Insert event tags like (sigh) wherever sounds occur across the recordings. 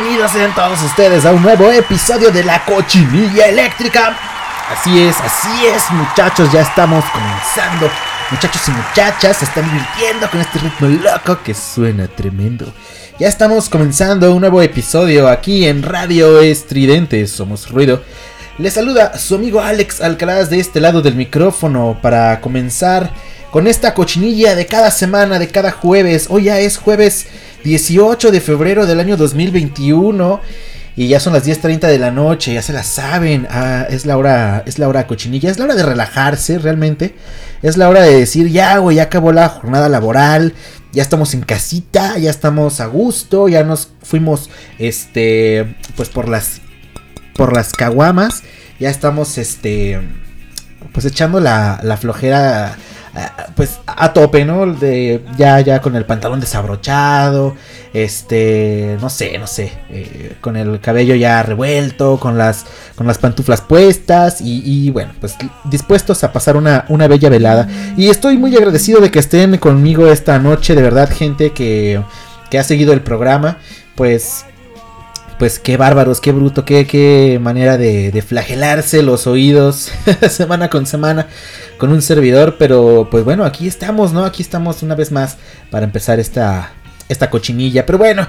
Bienvenidos sean todos ustedes a un nuevo episodio de la cochinilla eléctrica. Así es, así es, muchachos, ya estamos comenzando. Muchachos y muchachas se están divirtiendo con este ritmo loco que suena tremendo. Ya estamos comenzando un nuevo episodio aquí en Radio Estridente, somos ruido. Les saluda su amigo Alex Alcaraz de este lado del micrófono para comenzar con esta cochinilla de cada semana, de cada jueves. Hoy ya es jueves 18 de febrero del año 2021. Y ya son las 10.30 de la noche, ya se la saben. Ah, es la hora, es la hora cochinilla, es la hora de relajarse realmente. Es la hora de decir, ya, güey, ya acabó la jornada laboral. Ya estamos en casita, ya estamos a gusto, ya nos fuimos, este, pues por las, por las caguamas. Ya estamos, este, pues echando la, la flojera pues a tope, ¿no? De, ya, ya con el pantalón desabrochado, este, no sé, no sé, eh, con el cabello ya revuelto, con las, con las pantuflas puestas y, bueno, pues dispuestos a pasar una, una bella velada. Y estoy muy agradecido de que estén conmigo esta noche, de verdad, gente que, que ha seguido el programa, pues pues qué bárbaros, qué bruto, qué, qué manera de, flagelarse los oídos (laughs) semana con semana con un servidor, pero pues bueno, aquí estamos, ¿no? Aquí estamos una vez más para empezar esta, esta cochinilla, pero bueno.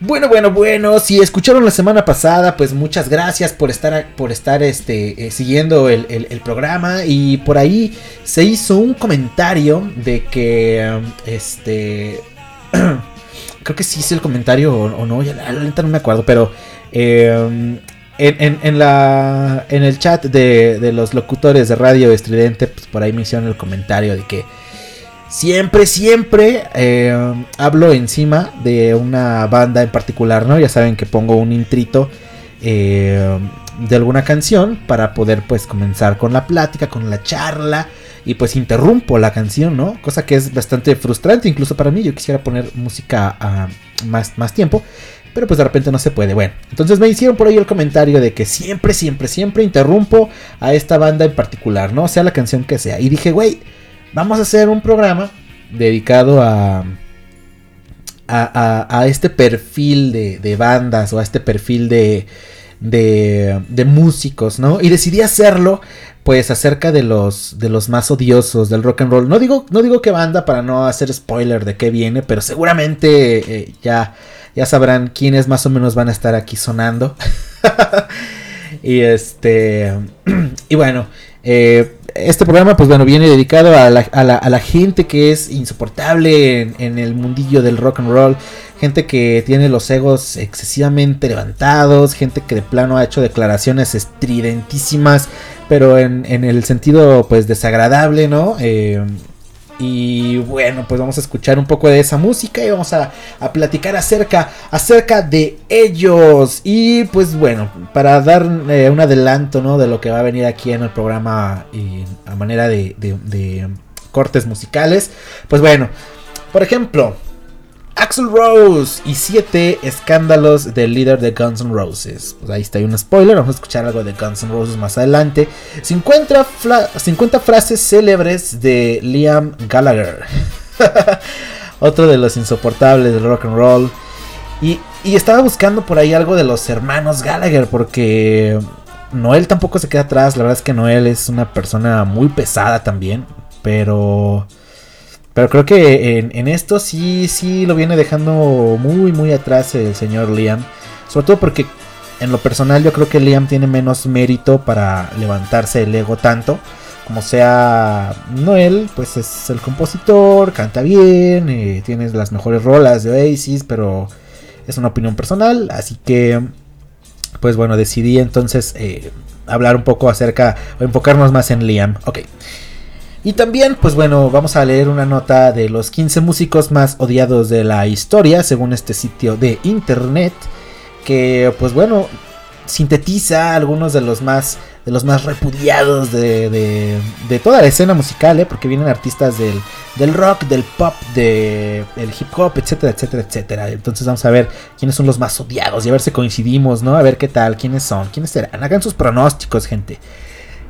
Bueno, bueno, bueno, si escucharon la semana pasada, pues muchas gracias por estar, por estar este, eh, siguiendo el, el, programa. Y por ahí se hizo un comentario de que, este, (clears throat) creo que sí hice el comentario o, no, ya la, no me acuerdo, pero eh, en, en, la, en el chat de, de, los locutores de Radio Estridente, pues por ahí me hicieron el comentario de que siempre, siempre eh, hablo encima de una banda en particular, ¿no? Ya saben que pongo un intrito eh, de alguna canción para poder pues comenzar con la plática, con la charla y pues interrumpo la canción, ¿no? Cosa que es bastante frustrante incluso para mí, yo quisiera poner música a más, más tiempo. Pero pues de repente no se puede. Bueno, entonces me hicieron por ahí el comentario de que siempre, siempre, siempre interrumpo a esta banda en particular, ¿no? Sea la canción que sea. Y dije, güey, vamos a hacer un programa dedicado a... A, este perfil de, de, bandas o a este perfil de, de, de, músicos, ¿no? Y decidí hacerlo, pues, acerca de los, de los más odiosos del rock and roll. No digo, no digo qué banda para no hacer spoiler de qué viene, pero seguramente eh, ya ya sabrán quiénes más o menos van a estar aquí sonando. (laughs) y este. (clears throat) Y bueno. Eh, este programa, pues bueno, viene dedicado a la, gente que es insoportable en, el mundillo del rock and roll. Gente que tiene los egos excesivamente levantados. Gente que de plano ha hecho declaraciones estridentísimas. Pero en, en el sentido, pues, desagradable, ¿no? Eh, y bueno, pues vamos a escuchar un poco de esa música y vamos a, platicar acerca, acerca de ellos. Y pues bueno, para dar eh, un adelanto ¿no? de lo que va a venir aquí en el programa y a manera de, de cortes musicales. Pues bueno, por ejemplo, Axel Rose y 7 escándalos del líder de Guns N' Roses. Pues ahí está, hay un spoiler, vamos a escuchar algo de Guns N' Roses más adelante. 50, 50 frases célebres de Liam Gallagher. (laughs) Otro de los insoportables del rock and roll. Y, y estaba buscando por ahí algo de los hermanos Gallagher porque Noel tampoco se queda atrás. La verdad es que Noel es una persona muy pesada también. Pero pero creo que en, esto sí, sí lo viene dejando muy, muy atrás el señor Liam. Sobre todo porque en lo personal yo creo que Liam tiene menos mérito para levantarse el ego tanto. Como sea Noel, pues es el compositor, canta bien, eh, tiene las mejores rolas de Oasis, pero es una opinión personal. Así que, pues bueno, decidí entonces eh, hablar un poco acerca, o enfocarnos más en Liam. Ok. Y también, pues bueno, vamos a leer una nota de los 15 músicos más odiados de la historia, según este sitio de internet, que pues bueno, sintetiza algunos de los más de los más repudiados de, de, toda la escena musical, ¿eh? porque vienen artistas del, del rock, del pop, del hip hop, etcétera, etcétera, etcétera. Entonces vamos a ver quiénes son los más odiados y a ver si coincidimos, ¿no? A ver qué tal, quiénes son, quiénes serán. Hagan sus pronósticos, gente.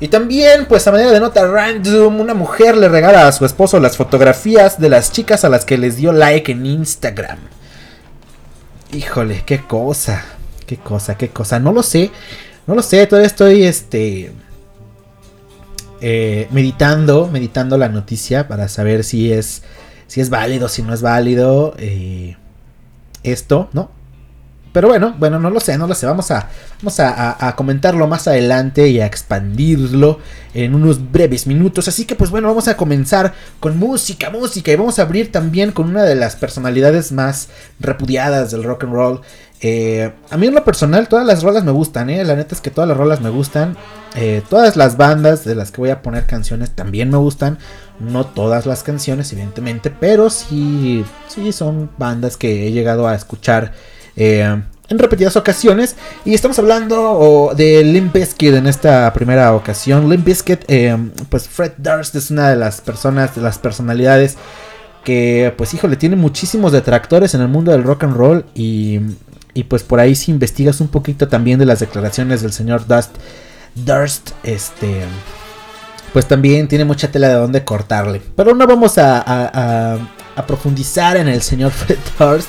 Y también, pues a manera de nota random, una mujer le regala a su esposo las fotografías de las chicas a las que les dio like en Instagram. Híjole, qué cosa, qué cosa, qué cosa. No lo sé, no lo sé, todavía estoy este... Eh, meditando, meditando la noticia para saber si es, si es válido, si no es válido eh, esto, ¿no? Pero bueno, bueno, no lo sé, no lo sé. Vamos a, vamos a, comentarlo más adelante y a expandirlo en unos breves minutos. Así que pues bueno, vamos a comenzar con música, música. Y vamos a abrir también con una de las personalidades más repudiadas del rock and roll. Eh, a mí en lo personal todas las rolas me gustan, ¿eh? La neta es que todas las rolas me gustan. Eh, todas las bandas de las que voy a poner canciones también me gustan. No todas las canciones, evidentemente, pero sí, sí son bandas que he llegado a escuchar eh, en repetidas ocasiones. Y estamos hablando de Limp Bizkit en esta primera ocasión. Limp Bizkit, eh, pues Fred Durst es una de las personas, de las personalidades que, pues híjole, tiene muchísimos detractores en el mundo del rock and roll. Y, y pues por ahí si investigas un poquito también de las declaraciones del señor Dust, Durst, este... Pues también tiene mucha tela de donde cortarle. Pero no vamos a, a, a profundizar en el señor (laughs) Fred Durst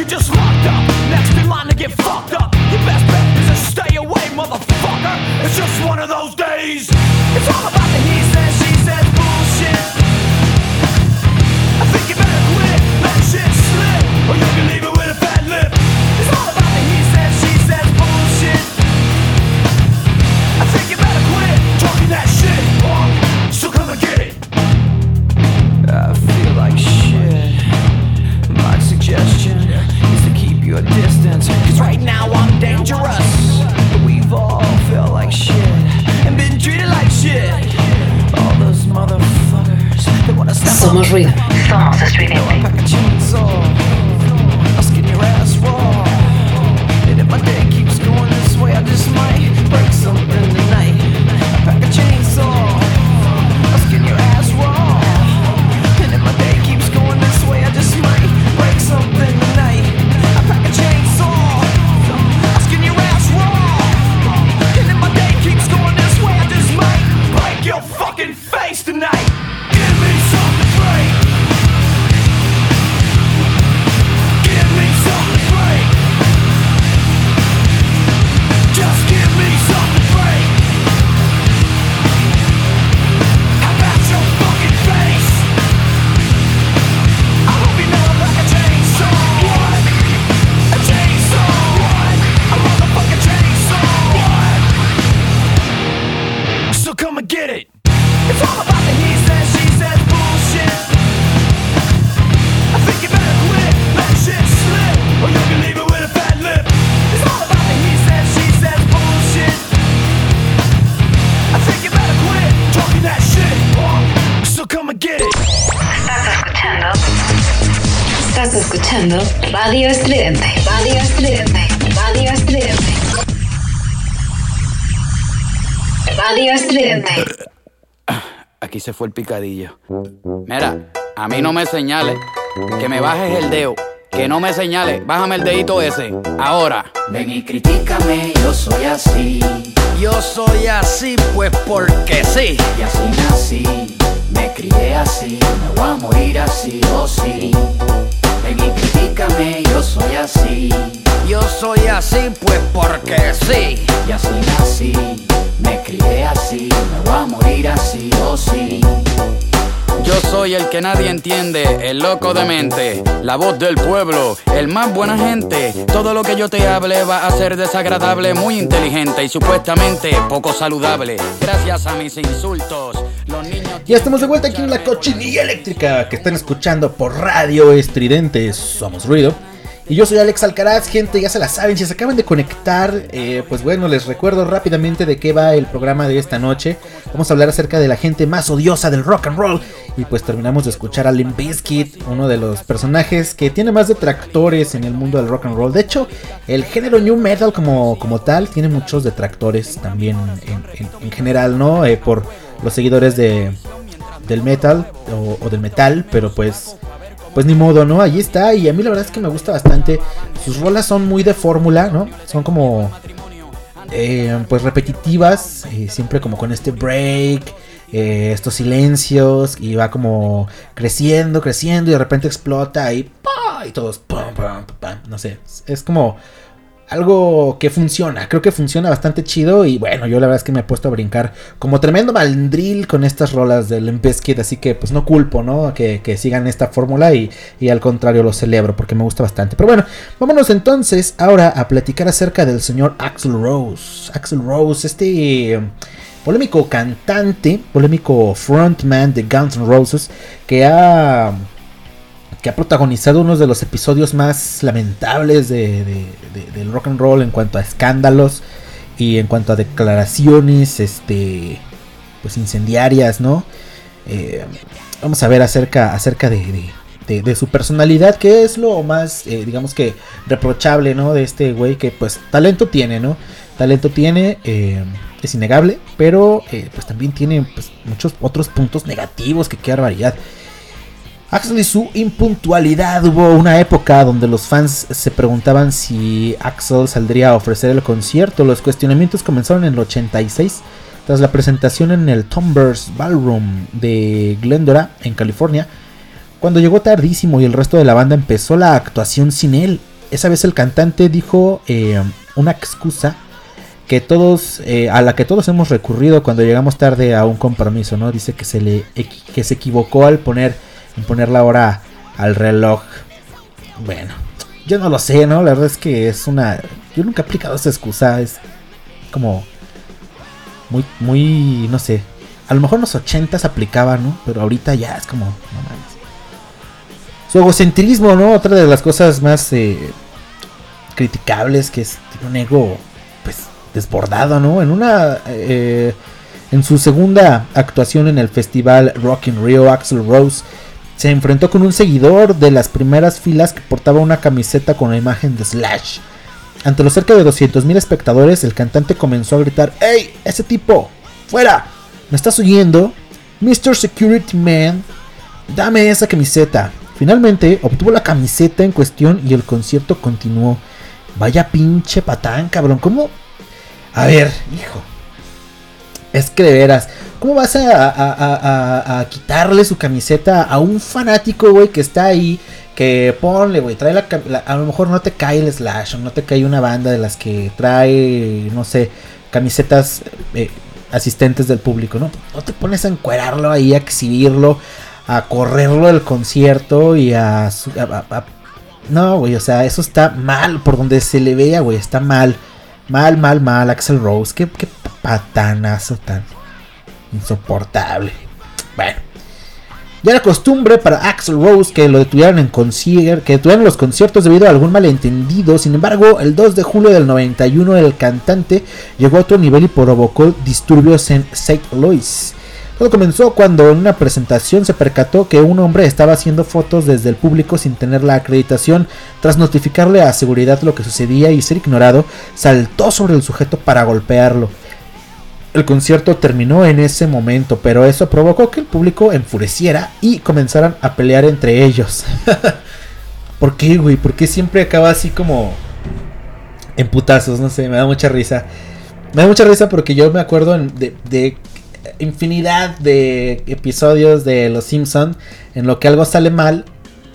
You just locked up, next in line to get fucked up. Your best bet is to stay away, motherfucker. It's just one of those days. It's all about the he says, she says bullshit. I think you better quit, let shit slip, or you can leave it with a fat lip. It's all about the he says, she says bullshit. I think you better quit talking that shit, or I'm come and get it. I feel like shit. My suggestion your distance. Cause right now I'm dangerous. We've all felt like shit and been treated like shit. All those motherfuckers wanna Somos. Somos streaming. Fue el picadillo. Mira, a mí no me señales. Que me bajes el dedo. Que no me señales. Bájame el dedito ese. Ahora. Ven y critícame, yo soy así. Yo soy así, pues porque sí. Y así nací. Me crié así. Me voy a morir así, oh sí. Ven y critícame, yo soy así. Yo soy así, pues porque sí. Y así nací. Me crié así. Me voy a morir así, oh sí. Yo soy el que nadie entiende, el loco de mente, la voz del pueblo, el más buena gente. Todo lo que yo te hable va a ser desagradable, muy inteligente y supuestamente poco saludable. Gracias a mis insultos, los niños. Ya estamos de vuelta aquí en la cochinilla eléctrica que están escuchando por radio estridente. Somos ruido. Y yo soy Alex Alcaraz, gente, ya se la saben, si se acaban de conectar, eh, pues bueno, les recuerdo rápidamente de qué va el programa de esta noche. Vamos a hablar acerca de la gente más odiosa del rock and roll. Y pues terminamos de escuchar a Limp Bizkit, uno de los personajes que tiene más detractores en el mundo del rock and roll. De hecho, el género new metal como, como tal tiene muchos detractores también en, en- en general, ¿no? Eh, por los seguidores de, del metal o del metal, pero pues pues ni modo, ¿no? Allí está y a mí la verdad es que me gusta bastante. Sus rolas son muy de fórmula, ¿no? Son como eh, pues repetitivas, eh, siempre como con este break, eh, estos silencios y va como creciendo, creciendo y de repente explota y ¡pa! y todos pum, pum, pum. no sé, es como algo que funciona, creo que funciona bastante chido y bueno, yo la verdad es que me he puesto a brincar como tremendo mandril con estas rolas del Bizkit, así que pues no culpo, ¿no? Que, que sigan esta fórmula y, y al contrario lo celebro porque me gusta bastante. Pero bueno, vámonos entonces ahora a platicar acerca del señor Axel Rose. Axel Rose, este polémico cantante, polémico frontman de Guns N' Roses que ha que ha protagonizado uno de los episodios más lamentables de, de- de- del rock and roll en cuanto a escándalos y en cuanto a declaraciones este pues incendiarias no Eh, vamos a ver acerca acerca de, de- de- de su personalidad que es lo más eh, digamos que reprochable no de este güey que pues talento tiene no talento tiene eh, es innegable pero eh, pues también tiene pues, muchos otros puntos negativos que qué barbaridad Axel y su impuntualidad. Hubo una época donde los fans se preguntaban si Axel saldría a ofrecer el concierto. Los cuestionamientos comenzaron en el 86 tras la presentación en el Tombers Ballroom de Glendora, en California. Cuando llegó tardísimo y el resto de la banda empezó la actuación sin él. Esa vez el cantante dijo eh, una excusa que todos eh, a la que todos hemos recurrido cuando llegamos tarde a un compromiso, ¿no? Dice que se le que se equivocó al poner en poner la hora al reloj. Bueno, yo no lo sé, ¿no? La verdad es que es una yo nunca he aplicado esa excusa, es como muy muy no sé. A lo mejor en los 80s aplicaba, ¿no? Pero ahorita ya es como no mames. Su egocentrismo, ¿no? Otra de las cosas más eh, criticables que es tiene un ego pues desbordado, ¿no? En una eh, en su segunda actuación en el festival Rock in Rio, Axel Rose se enfrentó con un seguidor de las primeras filas que portaba una camiseta con la imagen de Slash. Ante los cerca de 200.000 espectadores, el cantante comenzó a gritar: ¡Ey, ese tipo! ¡Fuera! ¿Me estás oyendo? Mr. Security Man, dame esa camiseta. Finalmente obtuvo la camiseta en cuestión y el concierto continuó. Vaya pinche patán, cabrón. ¿Cómo? A ver, hijo. Es que de veras, ¿cómo vas a, quitarle su camiseta a un fanático, güey, que está ahí? Que ponle, güey, trae la, la- A lo mejor no te cae el Slash, no te cae una banda de las que trae, no sé, camisetas eh, asistentes del público, ¿no? No te pones a encuerarlo ahí, a exhibirlo, a correrlo del concierto y a- no, güey, o sea, eso está mal, por donde se le vea, güey, está mal. Mal, mal, mal, Axel Rose. Qué, patanazo tan insoportable. Bueno. Ya era costumbre para Axel Rose que lo detuvieran en que detuvieran los conciertos debido a algún malentendido. Sin embargo, el 2 de julio del 91 el cantante llegó a otro nivel y provocó disturbios en St. Louis. Todo comenzó cuando en una presentación se percató que un hombre estaba haciendo fotos desde el público sin tener la acreditación. Tras notificarle a seguridad lo que sucedía y ser ignorado, saltó sobre el sujeto para golpearlo. El concierto terminó en ese momento, pero eso provocó que el público enfureciera y comenzaran a pelear entre ellos. (laughs) ¿Por qué, güey? ¿Por qué siempre acaba así como en putazos? No sé, me da mucha risa. Me da mucha risa porque yo me acuerdo de, de infinidad de episodios de Los Simpson en lo que algo sale mal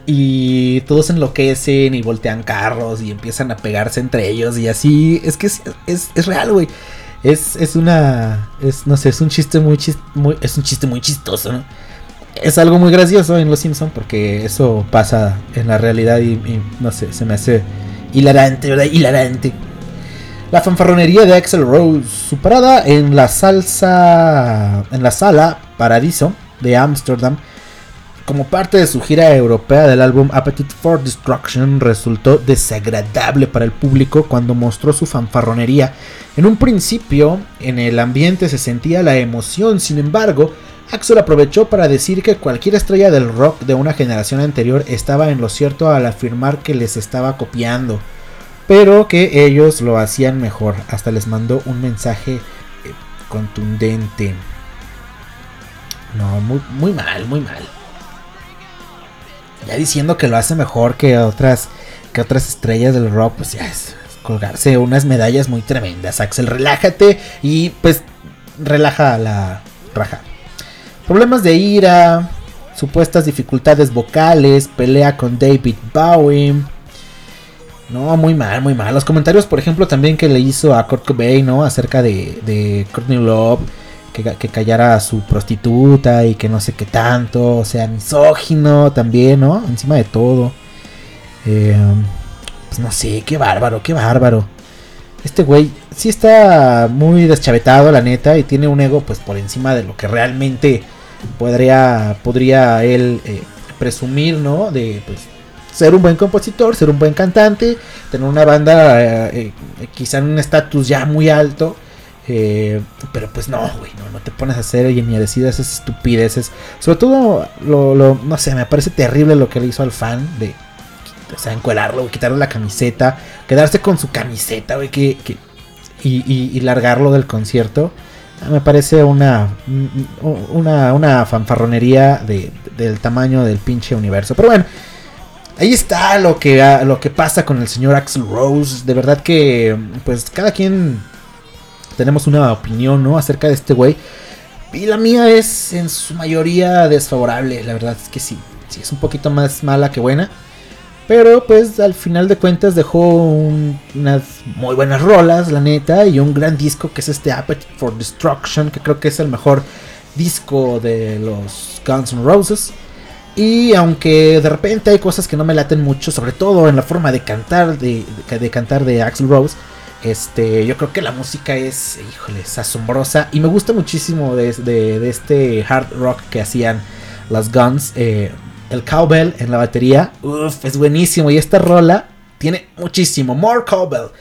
y todos enloquecen y voltean carros y empiezan a pegarse entre ellos y así. Es que es, es, real, güey. Es, es una. Es, no sé, es un chiste muy, muy. Es un chiste muy chistoso. Es algo muy gracioso en Los Simpsons porque eso pasa en la realidad y, no sé, se me hace hilarante, ¿verdad? Hilarante. La fanfarronería de Axel Rose, superada en la salsa. en la sala Paradiso de Ámsterdam como parte de su gira europea del álbum Appetite for Destruction, resultó desagradable para el público cuando mostró su fanfarronería. En un principio, en el ambiente se sentía la emoción, sin embargo, Axel aprovechó para decir que cualquier estrella del rock de una generación anterior estaba en lo cierto al afirmar que les estaba copiando, pero que ellos lo hacían mejor. Hasta les mandó un mensaje eh, contundente. No, muy, mal, muy mal ya diciendo que lo hace mejor que otras que otras estrellas del rock, pues ya es, colgarse unas medallas muy tremendas. Axel, relájate y pues relaja la raja. Problemas de ira, supuestas dificultades vocales, pelea con David Bowie. No, muy mal, muy mal. Los comentarios, por ejemplo, también que le hizo a Kurt Cobain, ¿no? Acerca de, de Courtney Love que, callara a su prostituta y que no sé qué tanto, o sea, misógino también, ¿no? Encima de todo. Eh, pues no sé, qué bárbaro, qué bárbaro. Este güey sí está muy deschavetado, la neta, y tiene un ego pues por encima de lo que realmente podría, podría él eh, presumir, ¿no? De pues ser un buen compositor, ser un buen cantante, tener una banda eh, quizá en un estatus ya muy alto eh, pero pues no, güey, no, no te pones a hacer ni a decir esas estupideces. Sobre todo, lo, no sé, me parece terrible lo que le hizo al fan de, o encuelarlo, quitarle la camiseta, quedarse con su camiseta, güey, que, y, largarlo del concierto. Me parece una, fanfarronería de, del tamaño del pinche universo. Pero bueno, ahí está lo que, lo que pasa con el señor Axel Rose. De verdad que, pues, cada quien tenemos una opinión, ¿no? Acerca de este güey. Y la mía es en su mayoría desfavorable, la verdad es que sí. Sí, es un poquito más mala que buena. Pero pues al final de cuentas dejó unas muy buenas rolas, la neta, y un gran disco que es este Appetite for Destruction, que creo que es el mejor disco de los Guns N' Roses. Y aunque de repente hay cosas que no me laten mucho, sobre todo en la forma de cantar de, de cantar de Axl Rose, este, yo creo que la música es, híjole, es asombrosa. Y me gusta muchísimo de, este hard rock que hacían las Guns. Eh, el cowbell en la batería, uff, es buenísimo. Y esta rola tiene muchísimo. More cowbell.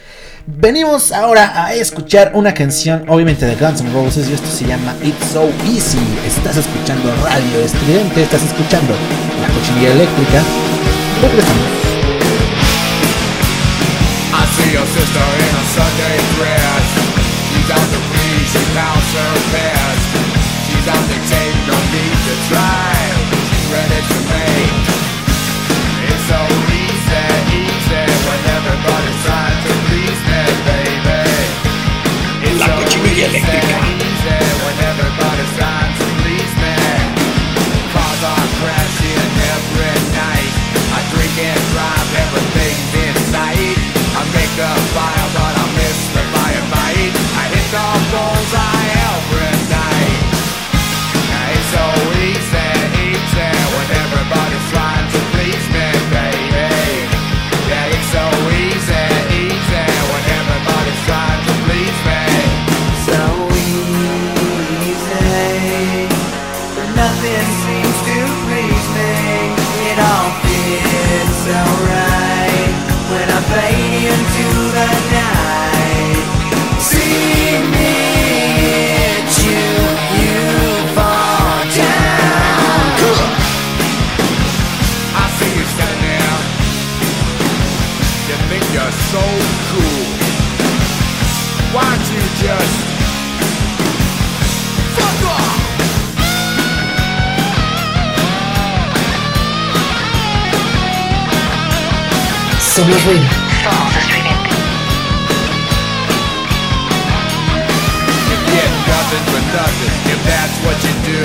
Venimos ahora a escuchar una canción, obviamente de Guns N' Roses, y esto se llama It's So Easy. Estás escuchando Radio Estridente, estás escuchando la cochinilla eléctrica. No need to try. Night. I drink and drive, everything's in sight. I make a fire, but I miss the firefight. I hit the bullseye so cool. Why don't you just fuck off? Somos ruido. You get nothing for nothing if that's what you do.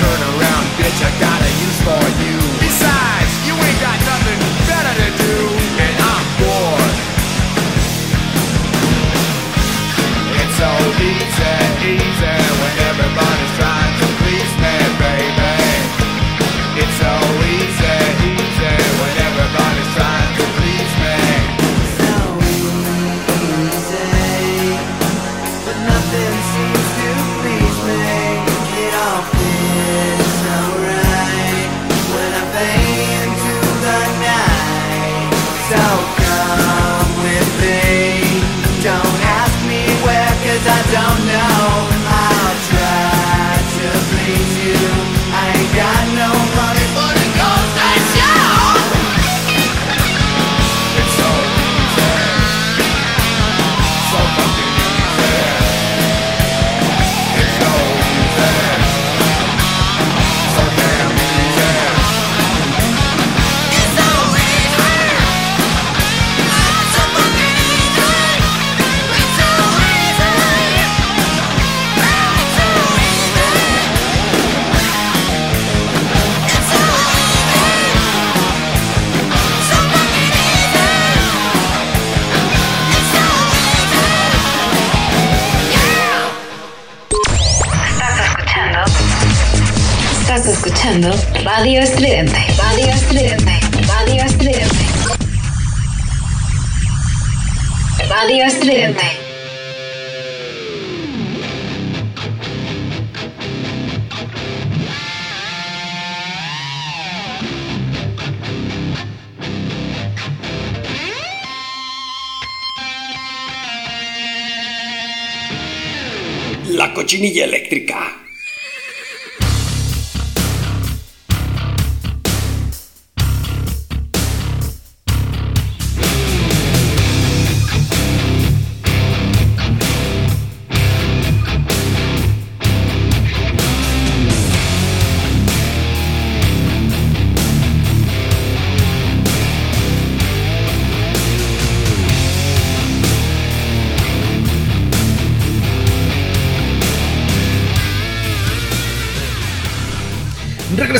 Turn around, bitch, I got a use for you. Besides, you ain't got nothing better to do. Easy, easy escuchando Radio Estridente. Radio Estridente. Radio Estridente. Radio Estridente. La cochinilla eléctrica.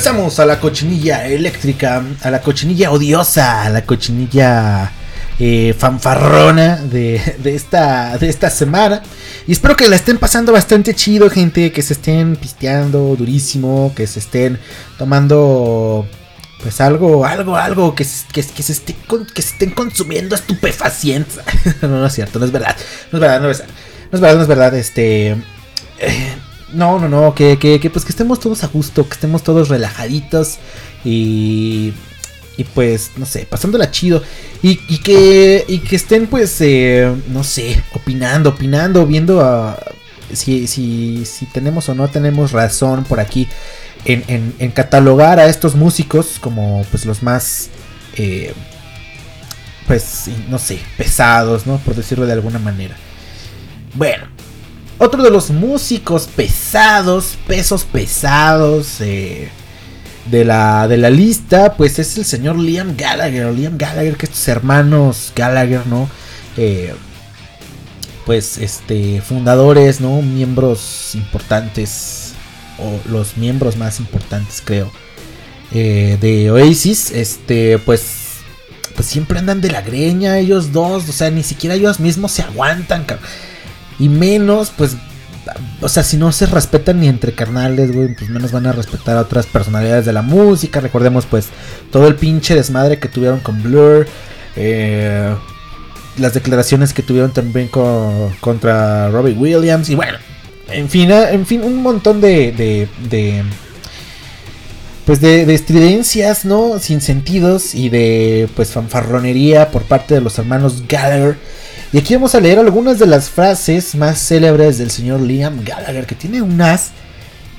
Regresamos a la cochinilla eléctrica, a la cochinilla odiosa, a la cochinilla eh, fanfarrona de, de esta, de esta semana. Y espero que la estén pasando bastante chido, gente, que se estén pisteando durísimo, que se estén tomando pues algo, algo, algo, que, que, se, esté que se estén consumiendo estupefacientes. (laughs) no, no es cierto, no es verdad, no es verdad, no es verdad, no es verdad, no es verdad, este... eh, no, no, no, que, que, que, pues que estemos todos a gusto, que estemos todos relajaditos y, y pues, no sé, pasándola chido. Y, y que, y que estén pues, eh, no sé, opinando, opinando, viendo a, si, si, si tenemos o no tenemos razón por aquí en, en- en catalogar a estos músicos como pues los más, eh, pues, no sé, pesados, ¿no? Por decirlo de alguna manera. Bueno, otro de los músicos pesados, pesos pesados eh, de, la, de la lista, pues es el señor Liam Gallagher. Liam Gallagher, que estos hermanos Gallagher, ¿no? Eh, pues este, fundadores, ¿no? Miembros importantes, o los miembros más importantes, creo, eh, de Oasis, este, pues pues siempre andan de la greña ellos dos, o sea, ni siquiera ellos mismos se aguantan, cabrón. Y menos, pues, o sea, si no se respetan ni entre carnales, güey, pues menos van a respetar a otras personalidades de la música. Recordemos, pues, todo el pinche desmadre que tuvieron con Blur. eh, las declaraciones que tuvieron también con- contra Robbie Williams. Y bueno, en fin, eh, en fin, un montón de... de, de pues de, de estridencias, ¿no? Sin sentidos y de pues fanfarronería por parte de los hermanos Gallagher. Y aquí vamos a leer algunas de las frases más célebres del señor Liam Gallagher, que tiene unas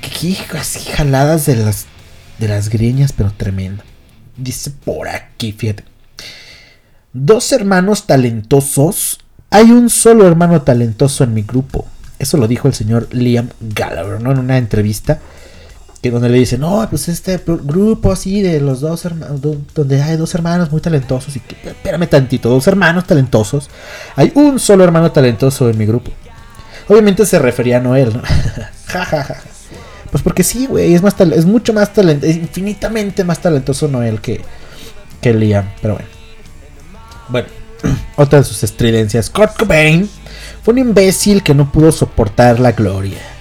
que así jaladas de las de las greñas, pero tremendo. Dice por aquí, fíjate. Dos hermanos talentosos. Hay un solo hermano talentoso en mi grupo. Eso lo dijo el señor Liam Gallagher, ¿no? En una entrevista. Que donde le dicen, no, pues este grupo así de los dos hermanos, donde hay dos hermanos muy talentosos y que, espérame tantito, dos hermanos talentosos, hay un solo hermano talentoso en mi grupo. Obviamente se refería a Noel, ¿no? (laughs) Pues porque sí, güey, es, mucho más talentoso, infinitamente más talentoso Noel que, que Liam, pero bueno. Bueno, (clears throat) otra de sus estridencias, Kurt Cobain fue un imbécil que no pudo soportar la gloria.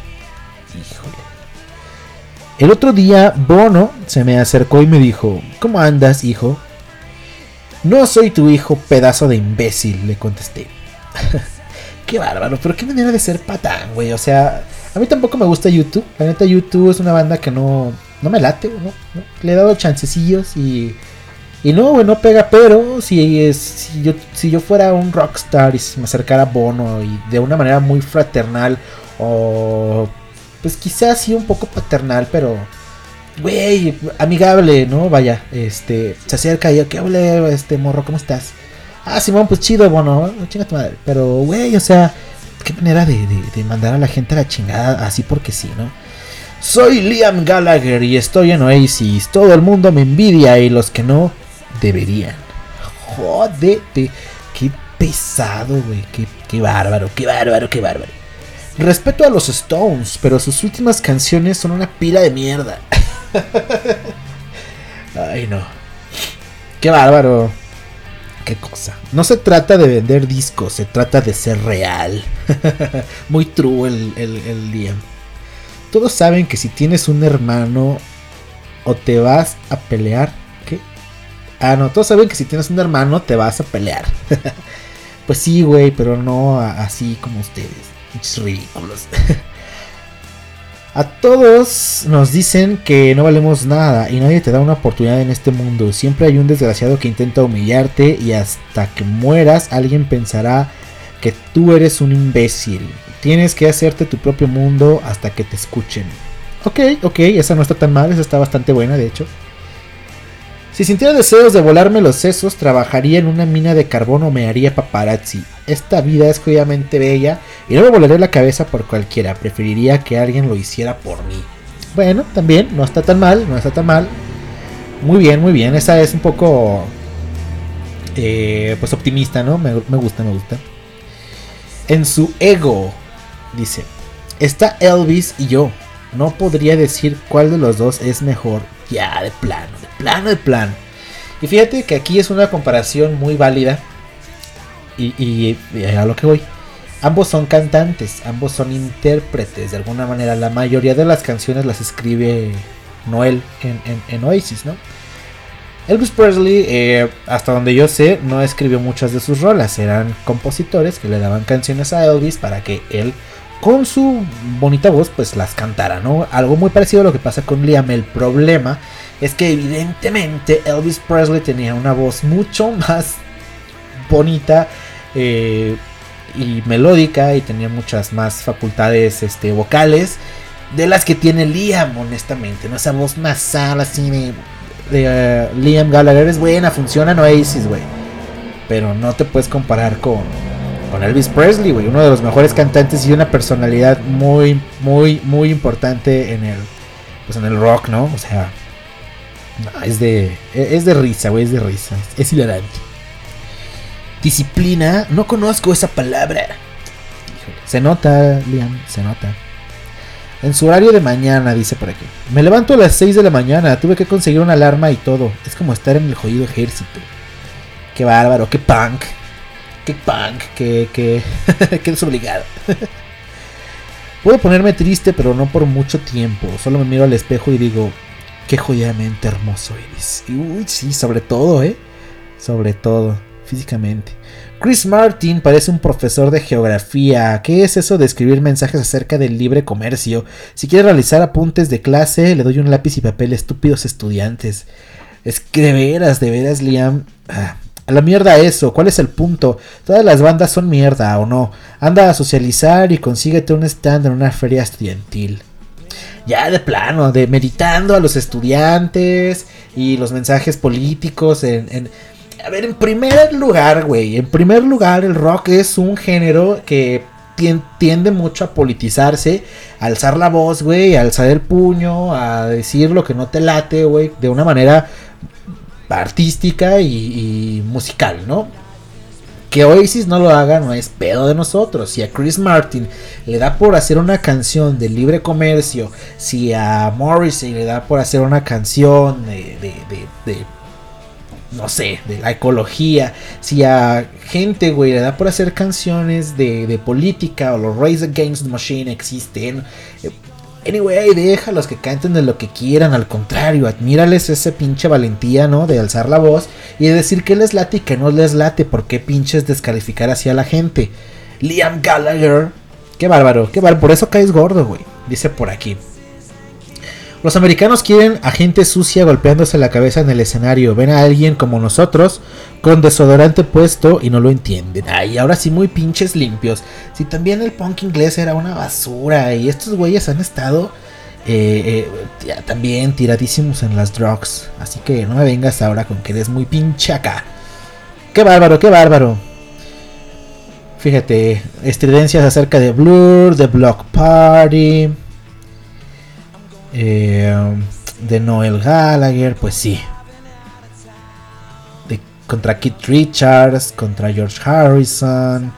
El otro día, Bono se me acercó y me dijo, ¿cómo andas, hijo? No soy tu hijo, pedazo de imbécil, le contesté. (laughs) qué bárbaro, pero qué manera de ser patán, güey. O sea, a mí tampoco me gusta YouTube. La neta, YouTube es una banda que no, no me late, ¿no? Le he dado chancecillos y... Y no, güey, no pega, pero si, es, si, yo, si yo fuera un rockstar y se me acercara Bono y de una manera muy fraternal o pues quizás sí un poco paternal, pero güey, amigable, ¿no? Vaya, este, se acerca y yo, ¿qué hable, este morro? ¿Cómo estás? Ah, Simón, pues chido, Bono, chinga tu madre. Pero, güey, o sea, qué manera de, mandar a la gente a la chingada así porque sí, ¿no? Soy Liam Gallagher y estoy en Oasis. Todo el mundo me envidia y los que no deberían. Jódete. Qué pesado, güey. Qué, qué bárbaro, qué bárbaro, qué bárbaro. Respeto a los Stones, pero sus últimas canciones son una pila de mierda. (laughs) Ay, no. Qué bárbaro. Qué cosa. No se trata de vender discos, se trata de ser real. (laughs) Muy true el, el, Liam. Todos saben que si tienes un hermano o te vas a pelear. ¿Qué? Ah, no, todos saben que si tienes un hermano te vas a pelear. (laughs) pues sí, güey, pero no así como ustedes. Ridículos. (laughs) a todos nos dicen que no valemos nada y nadie te da una oportunidad en este mundo. Siempre hay un desgraciado que intenta humillarte y hasta que mueras alguien pensará que tú eres un imbécil. Tienes que hacerte tu propio mundo hasta que te escuchen. Ok, ok, esa no está tan mal, esa está bastante buena, de hecho. Si sintiera deseos de volarme los sesos, trabajaría en una mina de carbón o me haría paparazzi. Esta vida es jodidamente bella y no me volaré la cabeza por cualquiera. Preferiría que alguien lo hiciera por mí. Bueno, también, no está tan mal, no está tan mal. Muy bien, muy bien. Esa es un poco. eh, pues optimista, ¿no? Me, me gusta, me gusta. En su ego, dice: Está Elvis y yo. No podría decir cuál de los dos es mejor. Ya, de plano, plano, de plano. Y fíjate que aquí es una comparación muy válida. Y, a lo que voy. Ambos son cantantes, ambos son intérpretes. De alguna manera, la mayoría de las canciones las escribe Noel en Oasis, ¿no? Elvis Presley, eh, hasta donde yo sé, no escribió muchas de sus rolas. Eran compositores que le daban canciones a Elvis para que él, con su bonita voz, pues las cantara, ¿no? Algo muy parecido a lo que pasa con Liam. El problema es que evidentemente Elvis Presley tenía una voz mucho (laughs) más bonita eh, y melódica y tenía muchas más facultades este, vocales de las que tiene Liam, honestamente. ¿no? Esa voz nasal así de, eh, Liam Gallagher es buena, funciona en Oasis, güey. Pero no te puedes comparar con, con Elvis Presley, güey. Uno de los mejores cantantes y una personalidad muy, muy, muy importante en el, pues en el rock, ¿no? O sea, no, es de, es de risa, güey, es de risa. Es hilarante. Disciplina, no conozco esa palabra. Se nota, Liam, se nota. En su horario de mañana, dice por aquí. Me levanto a las 6 de la mañana, tuve que conseguir una alarma y todo. Es como estar en el jodido ejército. Qué bárbaro, qué punk. Qué punk, qué, qué, (laughs) qué desobligado. (laughs) Puedo ponerme triste, pero no por mucho tiempo. Solo me miro al espejo y digo, qué jodidamente hermoso eres. Uy, sí, sobre todo, ¿eh? Sobre todo, físicamente. Chris Martin parece un profesor de geografía. ¿Qué es eso de escribir mensajes acerca del libre comercio? Si quiere realizar apuntes de clase, le doy un lápiz y papel, estúpidos estudiantes. Es que de veras, de veras, Liam. ah, a la mierda eso, ¿cuál es el punto? Todas las bandas son mierda o no. Anda a socializar y consíguete un stand en una feria estudiantil. Ya de plano, de meditando a los estudiantes y los mensajes políticos en, a ver, en primer lugar, güey, en primer lugar el rock es un género que tien- tiende mucho a politizarse, a alzar la voz, güey, a alzar el puño, a decir lo que no te late, güey, de una manera artística y musical, ¿no? Que Oasis no lo haga no es pedo de nosotros. Si a Chris Martin le da por hacer una canción de libre comercio, si a Morrissey le da por hacer una canción de, de- de- de, no sé, de la ecología, si a gente, güey, le da por hacer canciones de, política o los Race Against the Machine existen. Anyway, déjalos que canten de lo que quieran, al contrario, admírales ese pinche valentía, ¿no? De alzar la voz y de decir que les late y que no les late, ¿por qué pinches descalificar así a la gente? Liam Gallagher, qué bárbaro, qué bárbaro, por eso caes gordo, güey, dice por aquí. Los americanos quieren a gente sucia golpeándose la cabeza en el escenario. Ven a alguien como nosotros con desodorante puesto y no lo entienden. Ay, ahora sí muy pinches limpios. Si también el punk inglés era una basura y estos güeyes han estado eh, eh, también tiradísimos en las drugs. Así que no me vengas ahora con que eres muy pinche acá. Qué bárbaro, qué bárbaro. Fíjate, estridencias acerca de Blur, de Block Party eh, de Noel Gallagher, pues sí. De- contra Keith Richards, contra George Harrison,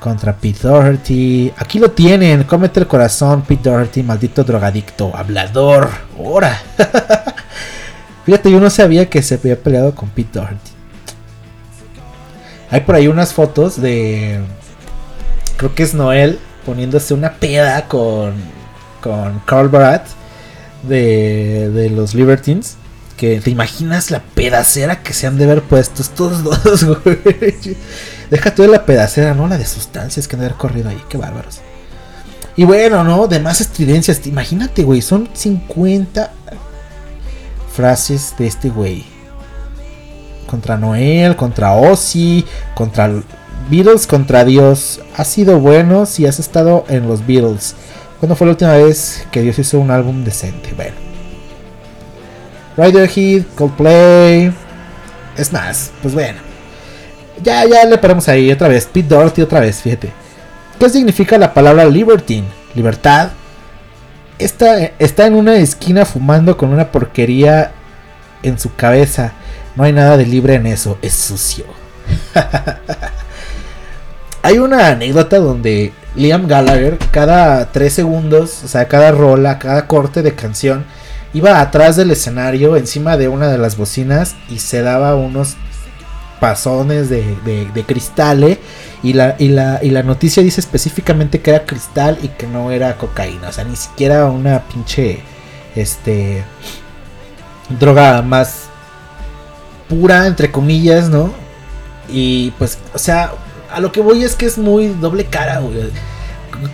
contra Pete Doherty. Aquí lo tienen, cómete el corazón, Pete Doherty, maldito drogadicto, hablador. Ahora. (laughs) Fíjate, yo no sabía que se había peleado con Pete Doherty. Hay por ahí unas fotos de. Creo que es Noel poniéndose una peda con. Con Carl Barat de, de los Libertines. Que te imaginas la pedacera que se han de haber puesto estos (laughs) dos, güey. Déjate de la pedacera, ¿no? La de sustancias que han de haber corrido ahí. Qué bárbaros. Y bueno, ¿no? De más estridencias. Imagínate, güey. Son 50 frases de este güey contra Noel, contra Ozzy, contra Beatles, contra Dios. Has sido bueno si has estado en los Beatles. ¿Cuándo fue la última vez que Dios hizo un álbum decente? Bueno. Radiohead, Coldplay. Es más, pues bueno. Ya, ya le paramos ahí otra vez. Pete Doherty otra vez, fíjate. ¿Qué significa la palabra libertine? Libertad. Está, está en una esquina fumando con una porquería en su cabeza. No hay nada de libre en eso, es sucio. (laughs) hay una anécdota donde Liam Gallagher, cada 3 segundos, o sea, cada rola, cada corte de canción, iba atrás del escenario, encima de una de las bocinas, y se daba unos pasones de, de, de cristal, ¿eh? y, la, y, la, y la noticia dice específicamente que era cristal y que no era cocaína, o sea, ni siquiera una pinche, este, droga más pura, entre comillas, ¿no? Y pues, o sea, a lo que voy es que es muy doble cara, güey.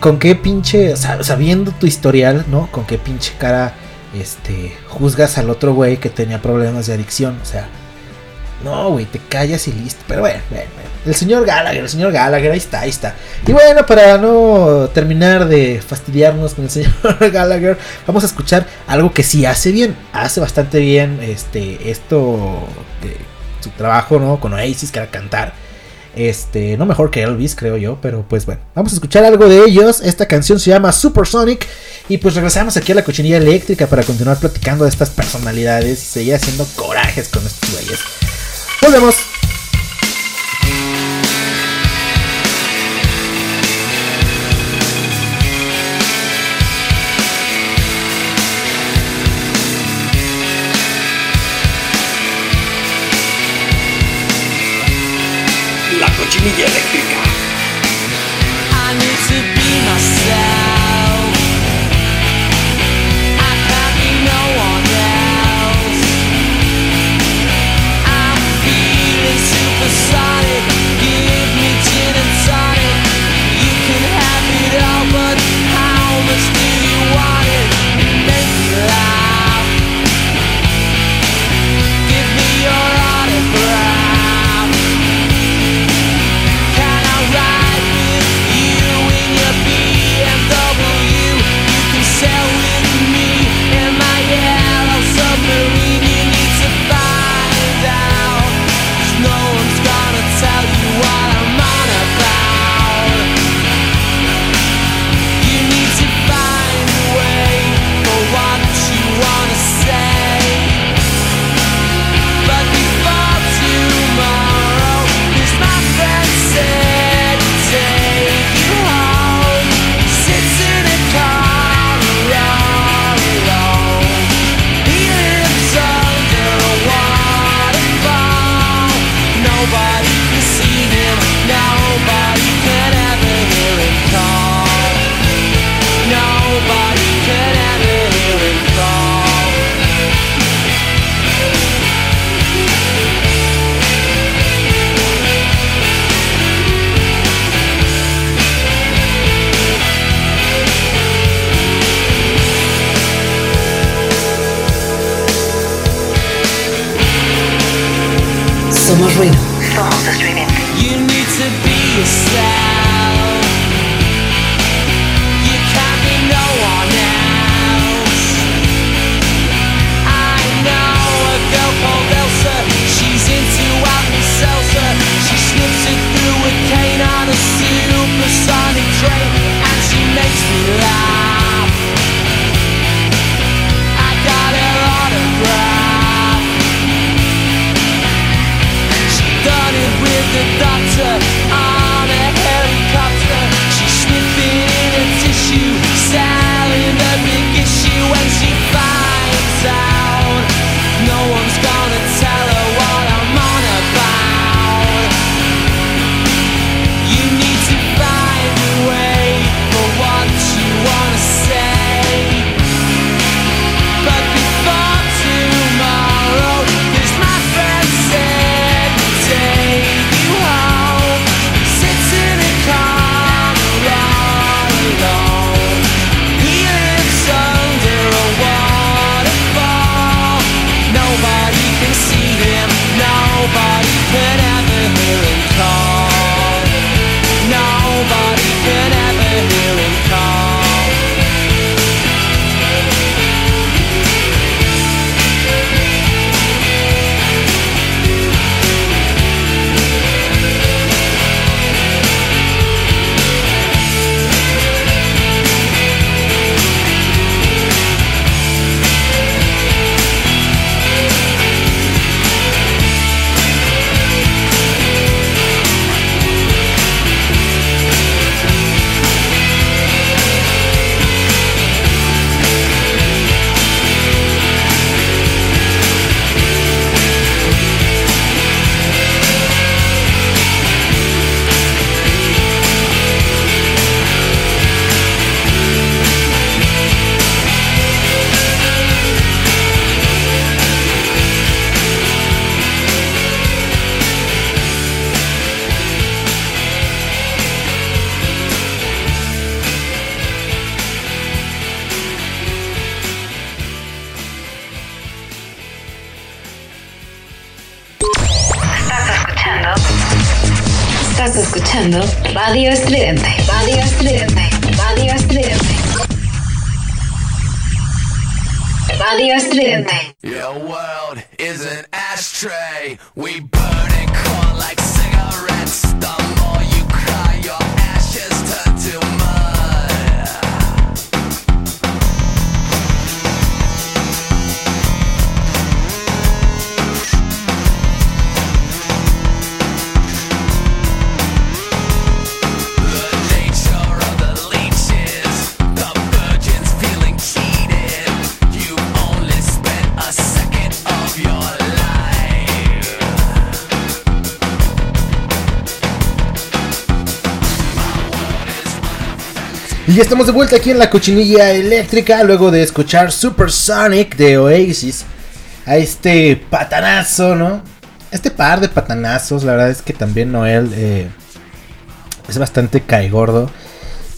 Con qué pinche, sabiendo tu historial, ¿no? Con qué pinche cara, este, juzgas al otro güey que tenía problemas de adicción, o sea. No, güey, te callas y listo. Pero bueno. El señor Gallagher, el señor Gallagher, ahí está, ahí está. Y bueno, para no terminar de fastidiarnos con el (laughs) señor Gallagher, vamos a escuchar algo que sí hace bien. Hace bastante bien este esto, de su trabajo, ¿no? Con Oasis, que era cantar. Este, no mejor que Elvis, creo yo, pero pues bueno, vamos a escuchar algo de ellos. Esta canción se llama Supersonic. Y pues regresamos aquí a la cochinilla eléctrica para continuar platicando de estas personalidades y seguir haciendo corajes con estos güeyes. Volvemos. Escuchando Radio Estridente. Radio Estridente. Radio Estridente. Radio Estridente. Your world is an ashtray. We burn and Y ya estamos de vuelta aquí en la cochinilla eléctrica luego de escuchar Supersonic de Oasis. A este patanazo, ¿no? Este par de patanazos, la verdad es que también Noel eh, es bastante caegordo.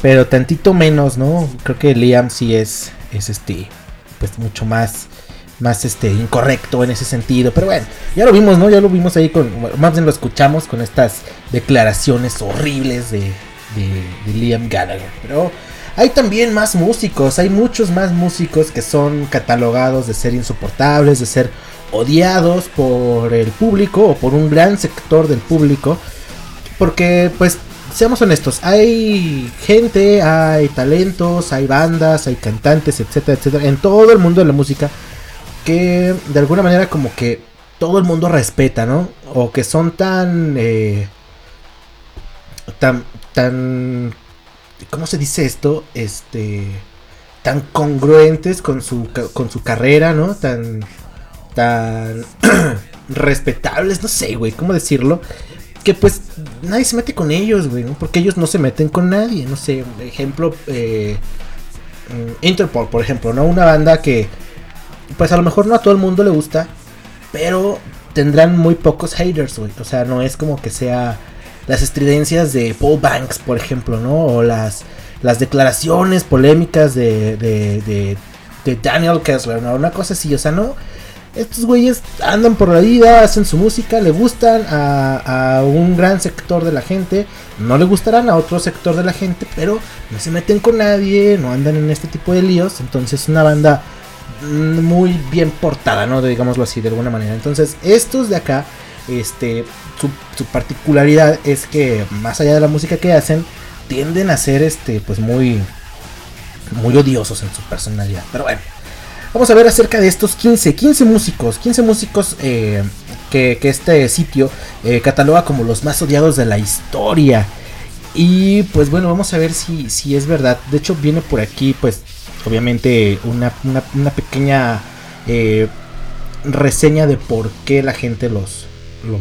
Pero tantito menos, ¿no? Creo que Liam sí es, es este, pues mucho más, más este, incorrecto en ese sentido. Pero bueno, ya lo vimos, ¿no? Ya lo vimos ahí con, más bien lo escuchamos con estas declaraciones horribles de, de, Liam Gallagher. Pero hay también más músicos, hay muchos más músicos que son catalogados de ser insoportables, de ser odiados por el público o por un gran sector del público. Porque, pues, seamos honestos, hay gente, hay talentos, hay bandas, hay cantantes, etcétera, etcétera, en todo el mundo de la música que de alguna manera como que todo el mundo respeta, ¿no? O que son tan... eh, tan... tan... ¿Cómo se dice esto? Este... Tan congruentes con su, con su carrera, ¿no? Tan... Tan... (clears throat) respetables, no sé, güey, ¿cómo decirlo? Que pues nadie se mete con ellos, güey, ¿no? Porque ellos no se meten con nadie, no sé, ejemplo... Eh, Interpol, por ejemplo, ¿no? Una banda que pues a lo mejor no a todo el mundo le gusta, pero tendrán muy pocos haters, güey. O sea, no es como que sea las estridencias de Paul Banks, por ejemplo, ¿no? O las, las declaraciones polémicas de, de, de, de Daniel Kessler, ¿no? Una cosa así, o sea, no. Estos güeyes andan por la vida, hacen su música, le gustan a, a un gran sector de la gente, no le gustarán a otro sector de la gente, pero no se meten con nadie, no andan en este tipo de líos. Entonces, una banda muy bien portada, ¿no? Digámoslo así, de alguna manera. Entonces, estos de acá, este, su, particularidad es que más allá de la música que hacen, tienden a ser, este, pues muy, muy odiosos en su personalidad. Pero bueno, vamos a ver acerca de estos 15, 15 músicos, 15 músicos eh, que, que este sitio eh, cataloga como los más odiados de la historia. Y pues bueno, vamos a ver si, si es verdad. De hecho, viene por aquí, pues, obviamente, una, una- una pequeña eh, reseña de por qué la gente los, los,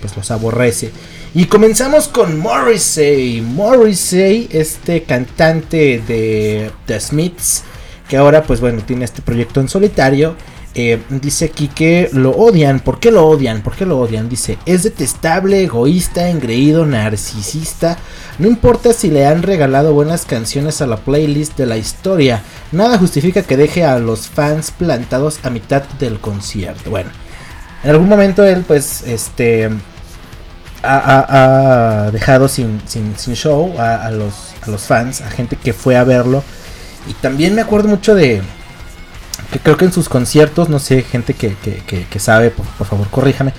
pues, los aborrece. Y comenzamos con Morrissey. Morrissey, este cantante de The Smiths, que ahora, pues bueno, tiene este proyecto en solitario. eh, dice aquí que lo odian. ¿Por qué lo odian? ¿Por qué lo odian? Dice, es detestable, egoísta, engreído, narcisista. No importa si le han regalado buenas canciones a la playlist de la historia. Nada justifica que deje a los fans plantados a mitad del concierto. Bueno, en algún momento él, pues, este ha, dejado sin, sin, sin show a, los, a los fans, a gente que fue a verlo. Y también me acuerdo mucho de que creo que en sus conciertos, no sé, gente que, que, que- sabe, por, por favor, corríjame.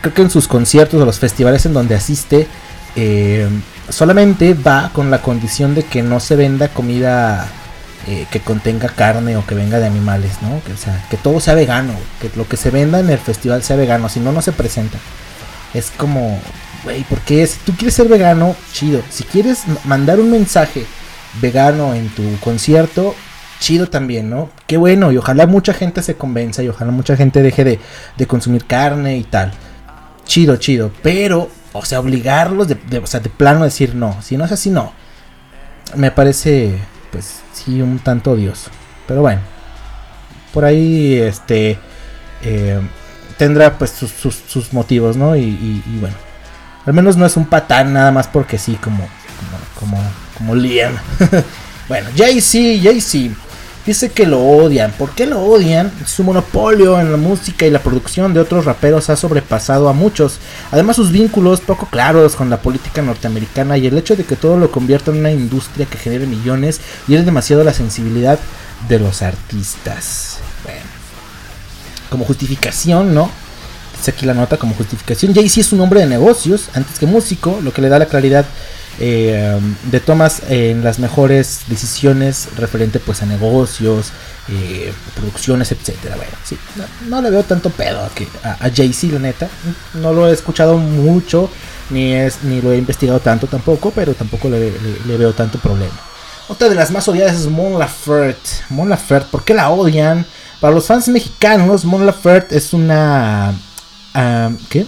Creo que en sus conciertos o los festivales en donde asiste, eh, solamente va con la condición de que no se venda comida eh, que contenga carne o que venga de animales, ¿no? Que, o sea, que todo sea vegano, que lo que se venda en el festival sea vegano, si no, no se presenta. Es como, güey, porque si tú quieres ser vegano, chido. Si quieres mandar un mensaje vegano en tu concierto, chido también, ¿no? Qué bueno, y ojalá mucha gente se convenza y ojalá mucha gente deje de, de consumir carne y tal. Chido, chido. Pero, o sea, obligarlos o sea, de plano a decir no. Si no es así, no. Me parece, pues, sí, un tanto odioso. Pero bueno. Por ahí, este... eh, tendrá pues sus, sus- motivos, ¿no? Y bueno. Al menos no es un patán nada más porque sí, como, como, como, como Liam. (laughs) bueno, Jay-Z, Jay-Z. Dice que lo odian. ¿Por qué lo odian? Su monopolio en la música y la producción de otros raperos ha sobrepasado a muchos. Además sus vínculos poco claros con la política norteamericana y el hecho de que todo lo convierta en una industria que genere millones y es demasiado la sensibilidad de los artistas. Bueno como justificación, ¿no? Dice aquí la nota como justificación. Jay-Z es un hombre de negocios antes que músico, lo que le da la claridad eh, de tomas en las mejores decisiones referente pues a negocios, eh, producciones, etcétera. Bueno, sí, no, le veo tanto pedo a, a, Jay-Z, la neta. No lo he escuchado mucho, ni, es, ni lo he investigado tanto tampoco, pero tampoco le, veo tanto problema. Otra de las más odiadas es Mon Laferte. Mon Laferte, ¿por qué la odian? Para los fans mexicanos, Mon Laferte es una. ¿Qué?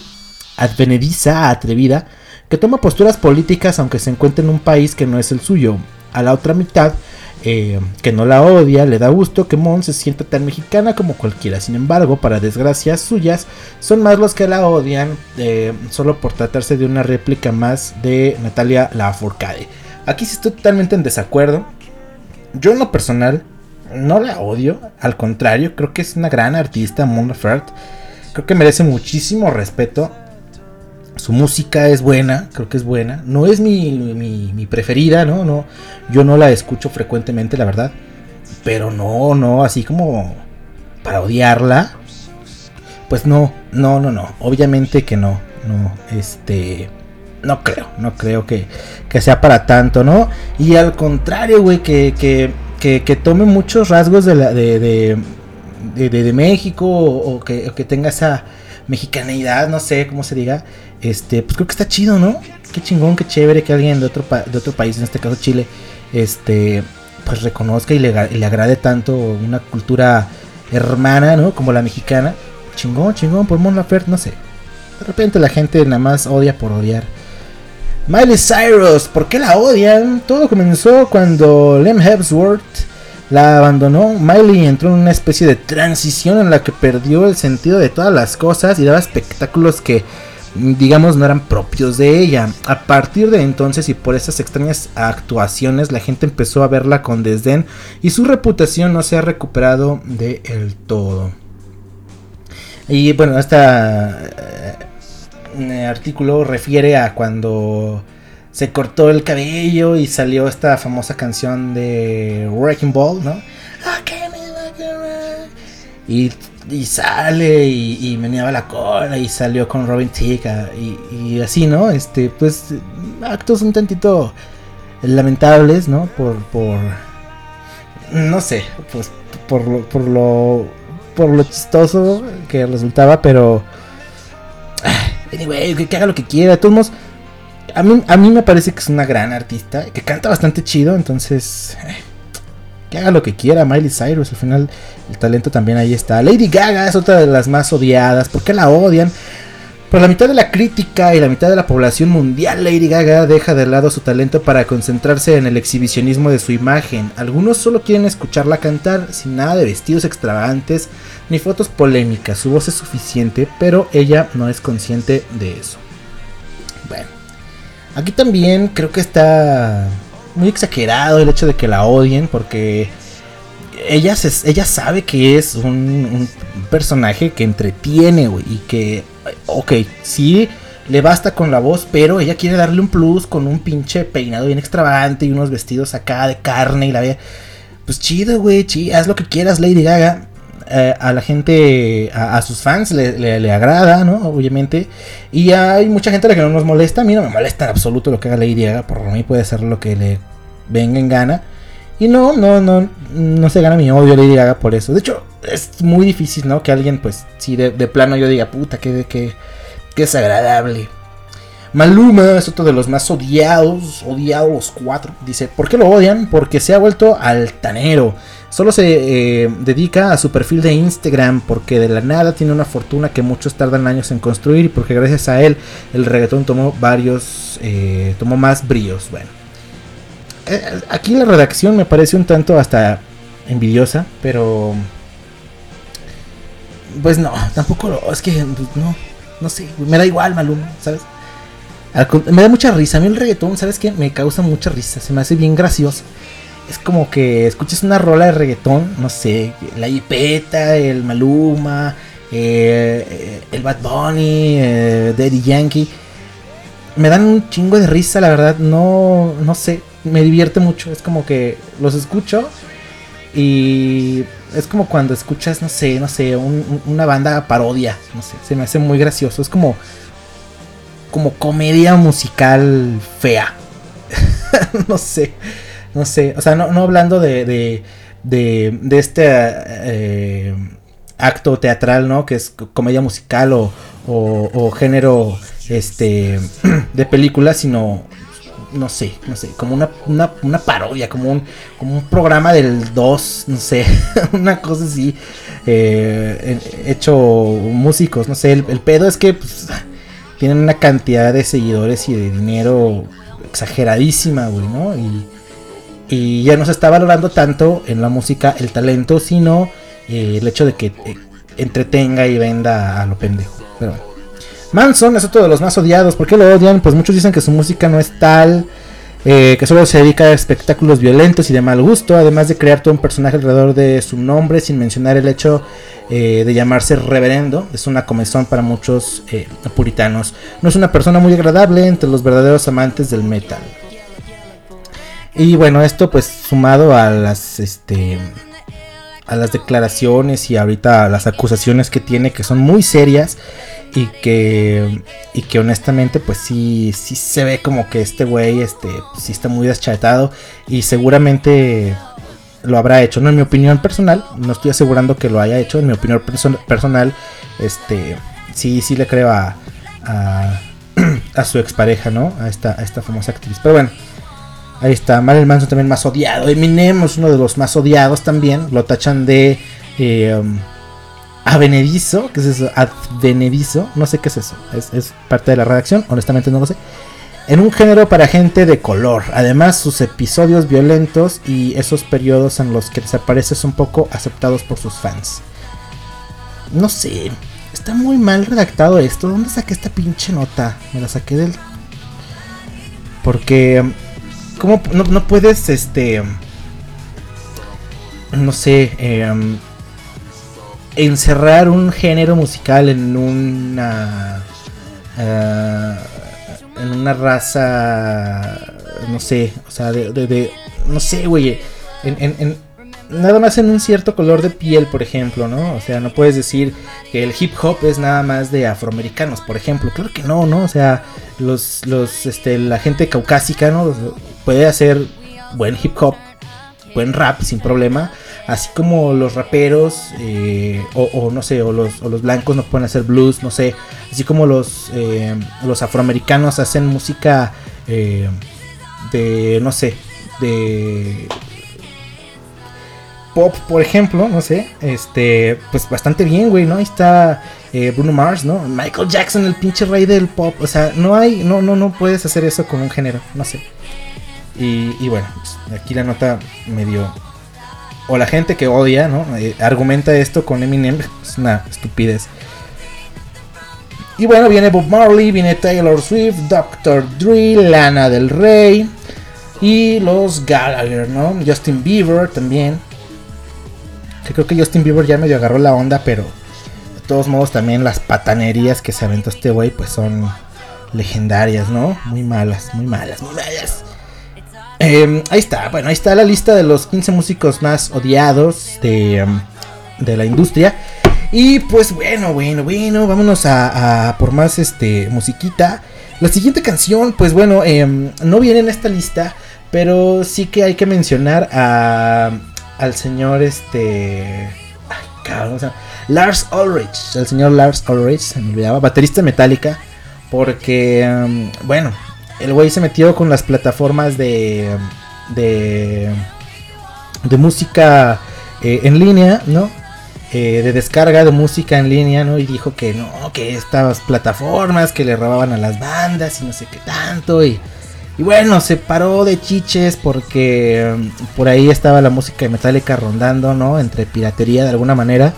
Advenediza, atrevida, que toma posturas políticas aunque se encuentre en un país que no es el suyo. A la otra mitad, eh, que no la odia, le da gusto que Mon se sienta tan mexicana como cualquiera. Sin embargo, para desgracias suyas, son más los que la odian, eh, solo por tratarse de una réplica más de Natalia Lafourcade. Aquí sí estoy totalmente en desacuerdo. Yo en lo personal no la odio, al contrario, creo que es una gran artista, Mon Laferte. Creo que merece muchísimo respeto. Su música es buena, creo que es buena. No es mi, mi, preferida, ¿no? no Yo no la escucho frecuentemente, la verdad. Pero no, no, así como para odiarla. Pues no, no, no, no. Obviamente que no. No, este. No creo, no creo que, que sea para tanto, ¿no? Y al contrario, güey, que, que, que, tome muchos rasgos de, la, de, de, de, de- México o, o que tenga esa mexicaneidad, no sé cómo se diga. Este, pues creo que está chido, ¿no? Qué chingón, qué chévere que alguien de otro, pa- de otro país, en este caso Chile, este, pues reconozca y le, le agrade tanto una cultura hermana, ¿no? Como la mexicana. Chingón, chingón, por Mon Laferte, no sé. De repente la gente nada más odia por odiar. Miley Cyrus, ¿por qué la odian? Todo comenzó cuando Lem Hemsworth la abandonó. Miley entró en una especie de transición en la que perdió el sentido de todas las cosas y daba espectáculos que, digamos, no eran propios de ella. A partir de entonces y por esas extrañas actuaciones, la gente empezó a verla con desdén y su reputación no se ha recuperado del todo. Y bueno, este artículo refiere a cuando se cortó el cabello y salió esta famosa canción de Wrecking Ball, ¿no? Y, y sale y, y meneaba la cola y salió con Robin Thicke ah, y, y así, ¿no? Este, pues actos un tantito lamentables, ¿no? Por, por, no sé, pues por lo, por lo, por lo chistoso que resultaba, pero, ah, anyway, que, haga lo que quiera, todos a mí, a mí me parece que es una gran artista, que canta bastante chido, entonces, eh, que haga lo que quiera, Miley Cyrus, al final el talento también ahí está. Lady Gaga es otra de las más odiadas, ¿por qué la odian? Por la mitad de la crítica y la mitad de la población mundial, Lady Gaga deja de lado su talento para concentrarse en el exhibicionismo de su imagen. Algunos solo quieren escucharla cantar sin nada de vestidos extravagantes ni fotos polémicas. Su voz es suficiente, pero ella no es consciente de eso. Aquí también creo que está muy exagerado el hecho de que la odien porque ella, ella sabe que es un, un personaje que entretiene, güey, y que, ok, sí, le basta con la voz, pero ella quiere darle un plus con un pinche peinado bien extravagante y unos vestidos acá de carne y la ve. Pues chido, güey, chido, haz lo que quieras, Lady Gaga. Eh, a la gente, a, sus fans le, agrada, ¿no? Obviamente. Y hay mucha gente a la que no nos molesta. A mí no me molesta en absoluto lo que haga Lady Gaga. Por mí puede ser lo que le venga en gana. Y no, no, no, no se gana mi odio Lady Gaga por eso. De hecho, es muy difícil, ¿no? Que alguien, pues, si de, de plano yo diga, puta, que, que, que desagradable. Maluma es otro de los más odiados, odiados los cuatro. Dice, ¿por qué lo odian? Porque se ha vuelto altanero. Solo se eh, dedica a su perfil de Instagram porque de la nada tiene una fortuna que muchos tardan años en construir y porque gracias a él el reggaetón tomó varios, eh, tomó más brillos. Bueno, eh, aquí la redacción me parece un tanto hasta envidiosa, pero pues no, tampoco lo, es que pues, no, no sé, me da igual Maluma, ¿sabes? Me da mucha risa, a mí el reggaetón, ¿sabes qué? Me causa mucha risa, se me hace bien gracioso. Es como que escuches una rola de reggaetón, no sé, la Ipeta, el Maluma, eh, el Bad Bunny, eh, Daddy Yankee. Me dan un chingo de risa, la verdad, no, no sé, me divierte mucho. Es como que los escucho y es como cuando escuchas, no sé, no sé, un- un- una banda parodia, no sé, se me hace muy gracioso. Es como, como comedia musical fea. (laughs) no sé, no sé, o sea, no, no hablando de, de, de, este eh, acto teatral, ¿no? Que es co- comedia musical o, o, o género este (clears throat) de película, sino no sé, no sé, como una, una, una parodia, como un, como un programa del 2, no sé, (laughs) una cosa así, eh, hecho músicos, no sé, el, el pedo es que pues, tienen una cantidad de seguidores y de dinero exageradísima, güey, ¿no? Y, y ya no se está valorando tanto en la música el talento, sino eh, el hecho de que eh, entretenga y venda a lo pendejo. Manson es otro de los más odiados. ¿Por qué lo odian? Pues muchos dicen que su música no es tal, eh, que solo se dedica a espectáculos violentos y de mal gusto, además de crear todo un personaje alrededor de su nombre, sin mencionar el hecho de llamarse reverendo. Es una comezón para muchos puritanos. No es una persona muy agradable entre los verdaderos amantes del metal. Y bueno, esto pues sumado a las este a las declaraciones y ahorita a las acusaciones que tiene que son muy serias y que y que honestamente pues sí sí se ve como que este güey este sí está muy deschatado y seguramente lo habrá hecho, no en mi opinión personal, no estoy asegurando que lo haya hecho, en mi opinión perso- personal, este sí sí le creo a a, (clears throat) a su expareja, ¿no? A esta a esta famosa actriz. Pero bueno, Ahí está, Marilyn Manson también más odiado. Eminem es uno de los más odiados también. Lo tachan de eh, um, Avenedizo. ¿Qué es eso? Advenedizo. No sé qué es eso. Es, parte de la redacción. Honestamente no lo sé. En un género para gente de color. Además, sus episodios violentos y esos periodos en los que desaparece son poco aceptados por sus fans. No sé. Está muy mal redactado esto. ¿Dónde saqué esta pinche nota? Me la saqué del. Porque. ¿Cómo no, no puedes, este. No sé. em, encerrar un género musical en una eh, en una raza no sé o sea de, de- no sé güey en- nada más en un cierto color de piel por ejemplo no o sea no puedes decir que el hip hop es nada más de afroamericanos por ejemplo claro que no no o sea los los este la gente caucásica no puede hacer buen hip hop buen rap sin problema. Así como los raperos, eh, o, no sé, o los, o los blancos no pueden hacer blues, no sé. Así como los, eh, los afroamericanos hacen música eh, de, no sé, de pop, por ejemplo, no sé. Este, pues bastante bien, güey, ¿no? Ahí está eh, Bruno Mars, ¿no? Michael Jackson, el pinche rey del pop. O sea, no hay, no, no, no puedes hacer eso con un género, no sé. Y, bueno, aquí la nota medio... O la gente que odia, ¿no? Eh, argumenta esto con Eminem. Es una estupidez. Y bueno, viene Bob Marley, viene Taylor Swift, Dr. Dre, Lana del Rey. Y los Gallagher, ¿no? Justin Bieber también. Que creo que Justin Bieber ya medio agarró la onda, pero de todos modos también las patanerías que se aventó este güey pues son legendarias, ¿no? Muy malas, muy malas, muy malas. Eh, ahí está, bueno, ahí está la lista de los 15 músicos más odiados de, em, de la industria. Y pues bueno, bueno, bueno, vámonos a, por más este musiquita. La siguiente canción, pues bueno, em, no viene en esta lista, pero sí que hay que mencionar a, al señor este... Ay, cabrón, ¿cómo se llama? Lars Ulrich, el señor Lars Ulrich, se me olvidaba, baterista metálica, porque, em, bueno, el güey se metió con las plataformas de, de, de música eh, en línea, ¿no? Eh, de descarga de música en línea, ¿no? Y dijo que no, que estas plataformas que le robaban a las bandas y no sé qué tanto. Y, y bueno, se paró de chiches porque um, por ahí estaba la música de Metallica rondando, ¿no? Entre piratería de alguna manera.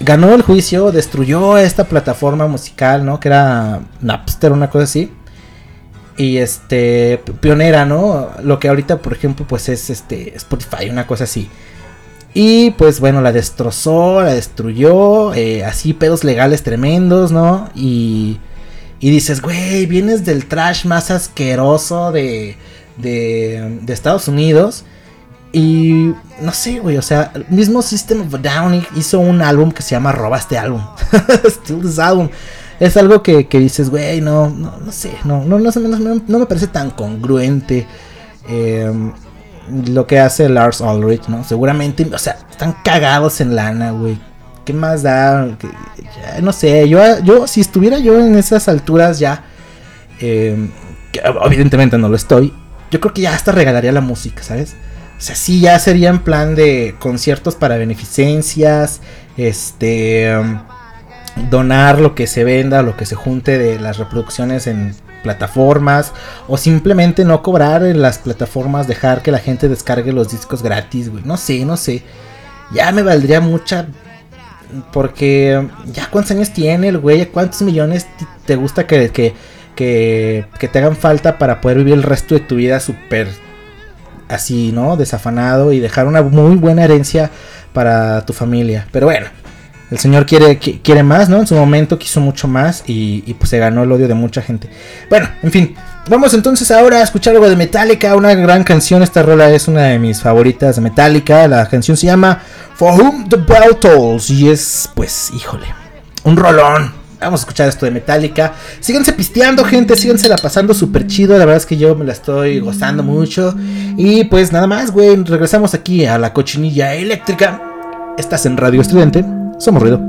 Ganó el juicio, destruyó esta plataforma musical, ¿no? Que era Napster, una cosa así y este pionera, ¿no? Lo que ahorita, por ejemplo, pues es este Spotify, una cosa así. Y pues bueno, la destrozó, la destruyó, eh, así pedos legales tremendos, ¿no? Y, y dices, güey, vienes del trash más asqueroso de, de, de Estados Unidos. Y no sé, güey, o sea, el mismo System of Down hizo un álbum que se llama Roba este álbum. (laughs) Still this album. Es algo que, que dices, güey, no, no, no sé, no, no, no, no, no- me parece tan congruente eh, lo que hace Lars Ulrich, ¿no? Seguramente, o sea, están cagados en lana, güey. ¿Qué más da? Ya, no sé, yo, yo, si estuviera yo en esas alturas ya, eh, que evidentemente no lo estoy, yo creo que ya hasta regalaría la música, ¿sabes? O sea, sí, ya sería en plan de conciertos para beneficencias, este, um, donar lo que se venda, lo que se junte de las reproducciones en plataformas, o simplemente no cobrar en las plataformas, dejar que la gente descargue los discos gratis, güey. No sé, no sé. Ya me valdría mucha porque ya cuántos años tiene el güey, cuántos millones te gusta que, que, que, que te hagan falta para poder vivir el resto de tu vida súper así, ¿no? Desafanado y dejar una muy buena herencia para tu familia. Pero bueno, el señor quiere, qui- quiere más, ¿no? En su momento quiso mucho más y, y, pues se ganó el odio de mucha gente. Bueno, en fin, vamos entonces ahora a escuchar algo de Metallica, una gran canción. Esta rola es una de mis favoritas de Metallica. La canción se llama For Whom the Bell Tolls y es, pues, híjole, un rolón. Vamos a escuchar esto de Metallica. Síganse pisteando, gente. Síganse la pasando súper chido. La verdad es que yo me la estoy gozando mucho. Y pues nada más, güey. Regresamos aquí a la cochinilla eléctrica. Estás en Radio Estudiante. Somos ruido.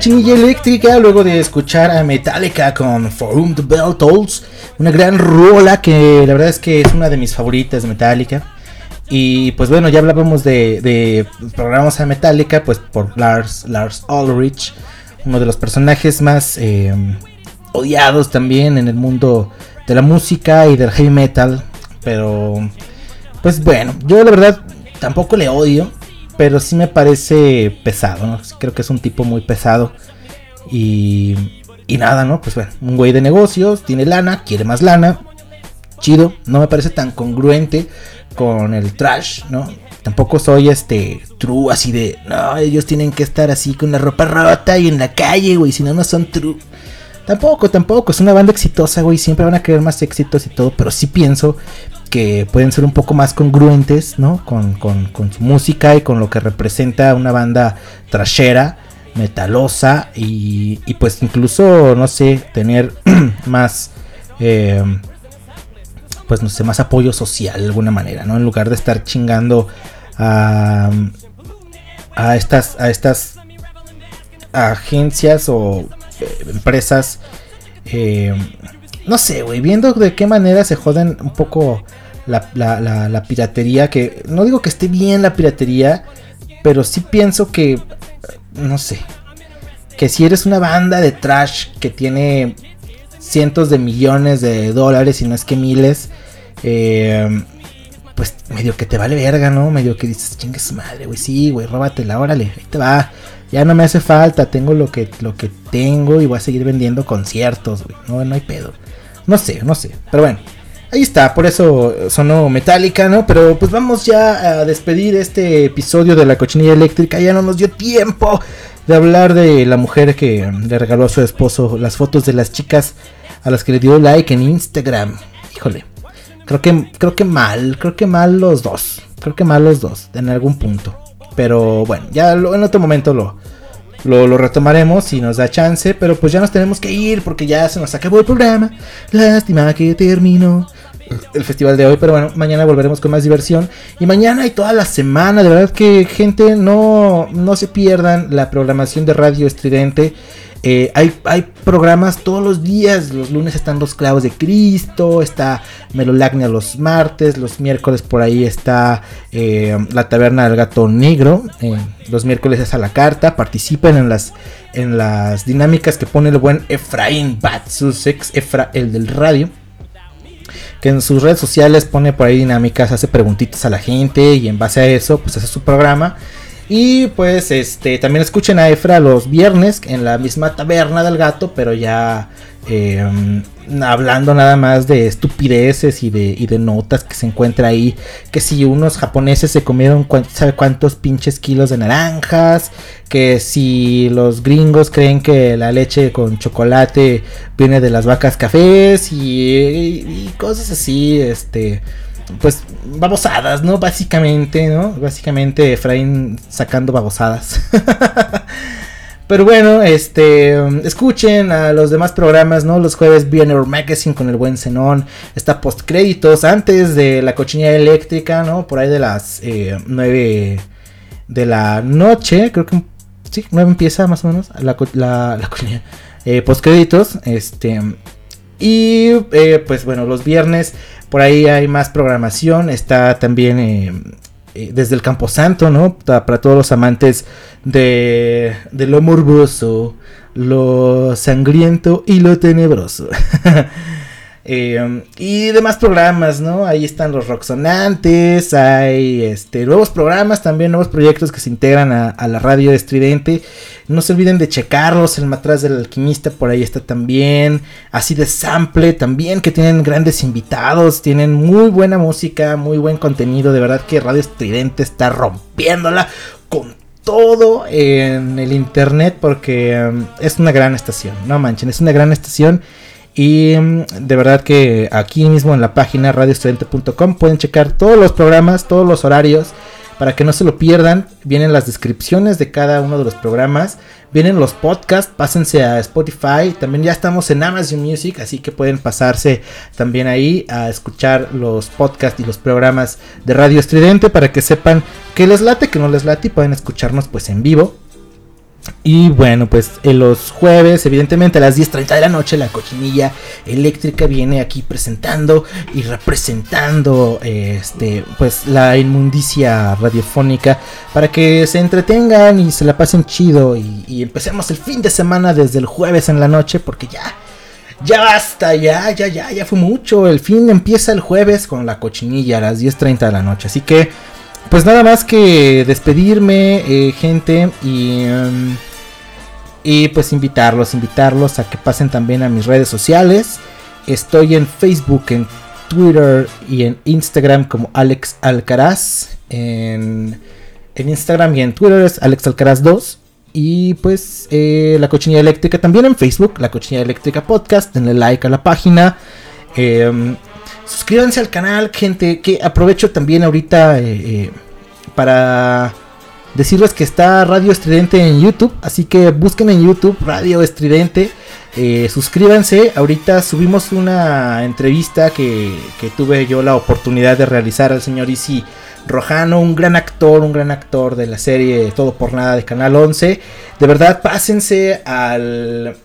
Volvemos a la cochinilla eléctrica luego de escuchar a Metallica con For Whom the Bell Tolls. Una gran rola que la verdad es que es una de mis favoritas de Metallica. Y pues bueno, ya hablábamos de, programas a Metallica, pues por Lars, Lars Ulrich, uno de los personajes más eh, odiados también en el mundo de la música y del heavy metal. Pero pues bueno, yo la verdad tampoco le odio, pero sí me parece pesado, ¿no? Creo que es un tipo muy pesado. Y, y nada, ¿no? Pues bueno, un güey de negocios, tiene lana, quiere más lana. Chido, no me parece tan congruente con el trash, ¿no? Tampoco soy este true así de, no, ellos tienen que estar así con la ropa rota y en la calle, güey, si no, no son true. Tampoco, tampoco, es una banda exitosa, güey, siempre van a querer más éxitos y todo, pero sí pienso que pueden ser un poco más congruentes, ¿no? Con, con- con su música y con lo que representa una banda trashera, metalosa y, y pues incluso, no sé, tener (clears throat) más, eh, pues no sé, más apoyo social de alguna manera, ¿no? En lugar de estar chingando a, a estas, a estas agencias o eh, empresas, eh, no sé, güey, viendo de qué manera se joden un poco la, piratería, que no digo que esté bien la piratería, pero sí pienso que, no sé, que si eres una banda de trash que tiene cientos de millones de dólares y no es que miles, eh, pues medio que te vale verga, ¿no? Medio que dices, chingue su madre, güey, sí, güey, róbatela, órale, ahí te va. Ya no me hace falta, tengo lo que, lo que tengo y voy a seguir vendiendo conciertos, güey. No, no hay pedo. No sé, no sé. Pero bueno, Ahí está, por eso sonó metálica, ¿no? Pero pues vamos ya a despedir este episodio de la cochinilla eléctrica. Ya no nos dio tiempo de hablar de la mujer que le regaló a su esposo las fotos de las chicas a las que le dio like en Instagram. Híjole, creo que, creo que mal, creo que mal los dos. Creo que mal los dos, en algún punto. Pero bueno, ya lo- en otro momento lo, lo, lo retomaremos si nos da chance. Pero pues ya nos tenemos que ir porque ya se nos acabó el programa. Lástima que terminó el festival de hoy. Pero bueno, mañana volveremos con más diversión. Y mañana y toda la semana. De verdad que gente no, no se pierdan la programación de Radio Estridente. Eh, hay, hay programas todos los días. Los lunes están los clavos de Cristo. Está Melolagnia los martes. Los miércoles por ahí está eh, la taberna del gato negro. eh, los miércoles es a la carta. Participen en las, en las dinámicas que pone el buen Efraín Batsusex. Efra, el del radio que en sus redes sociales pone por ahí dinámicas, hace preguntitas a la gente y en base a eso pues hace su programa. Y pues este también escuchen a Efra los viernes en la misma taberna del gato, pero ya eh, hablando nada más de estupideces y de, y de notas que se encuentra ahí. Que si unos japoneses se comieron sabe cuántos pinches kilos de naranjas. Que si los gringos creen que la leche con chocolate viene de las vacas cafés y, y- y cosas así, este, pues babosadas, ¿no? Básicamente, ¿no? Básicamente Efraín sacando babosadas. (laughs) Pero bueno, este, escuchen a los demás programas, ¿no? Los jueves Our Magazine con el buen Zenón. Está post créditos antes de la cochinilla eléctrica, ¿no? Por ahí de las eh, 9 de la noche. Creo que sí, 9 empieza más o menos. La cochinilla. Eh, post créditos. Este. Y eh, pues bueno, los viernes por ahí hay más programación. Está también eh, eh, desde el Camposanto, ¿no? Para todos los amantes de, de lo morboso, lo sangriento y lo tenebroso. (laughs) Eh, y demás programas, ¿no? Ahí están los rocksonantes, hay este, nuevos programas, también nuevos proyectos que se integran a, a la radio estridente. No se olviden de checarlos, el matraz del alquimista por ahí está también. Así de sample también, que tienen grandes invitados, tienen muy buena música, muy buen contenido. De verdad que Radio Estridente está rompiéndola con todo en el internet porque um, es una gran estación, no manchen, es una gran estación. Y mm, de verdad que aquí mismo en la página radioestudiante.com pueden checar todos los programas, todos los horarios, para que no se lo pierdan. Vienen las descripciones de cada uno de los programas, vienen los podcasts, pásense a Spotify, también ya estamos en Amazon Music, así que pueden pasarse también ahí a escuchar los podcasts y los programas de Radio Estridente para que sepan que les late, que no les late y pueden escucharnos pues en vivo. Y bueno, pues en los jueves, evidentemente a las 10.30 de la noche, la cochinilla eléctrica viene aquí presentando y representando este, pues la inmundicia radiofónica para que se entretengan y se la pasen chido y empecemos el fin de semana desde el jueves en la noche porque ya, ya basta, ya, ya, ya, ya fue mucho. El fin empieza el jueves con la cochinilla a las 10.30 de la noche, así que pues nada más que despedirme, eh, gente, y, em, y pues invitarlos, invitarlos a que pasen también a mis redes sociales. Estoy en Facebook, en Twitter y en Instagram como Alex Alcaraz. En, en Instagram y en Twitter es Alex Alcaraz 2. Y pues eh, la cochinilla eléctrica también en Facebook, la cochinilla eléctrica podcast. Denle like a la página. Em, suscríbanse al canal, gente. Que aprovecho también ahorita eh, eh, para decirles que está Radio Estridente en YouTube. Así que busquen en YouTube Radio Estridente. eh, suscríbanse. Ahorita subimos una entrevista que, que tuve yo la oportunidad de realizar al señor Isi Rojano, un gran actor, un gran actor de la serie Todo por Nada de Canal 11. De verdad, pásense al,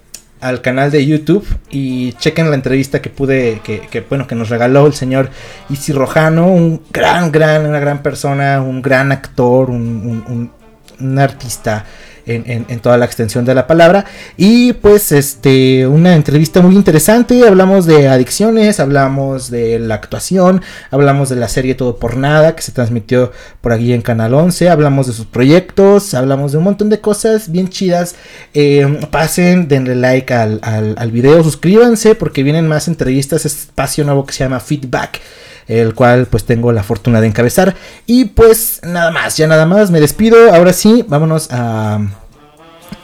al canal de YouTube y chequen la entrevista que pude, que, bueno, que nos regaló el señor Isi Rojano, un gran, gran, una gran persona, un gran actor, un- un artista en, toda la extensión de la palabra. Y pues este, una entrevista muy interesante. Hablamos de adicciones, hablamos de la actuación, hablamos de la serie Todo por Nada que se transmitió por aquí en Canal 11, hablamos de sus proyectos, hablamos de un montón de cosas bien chidas. Eh, pasen, denle like al, al, al video, suscríbanse porque vienen más entrevistas, este espacio nuevo que se llama Feedback el cual pues tengo la fortuna de encabezar. Y pues nada más, ya nada más, me despido. Ahora sí, vámonos a,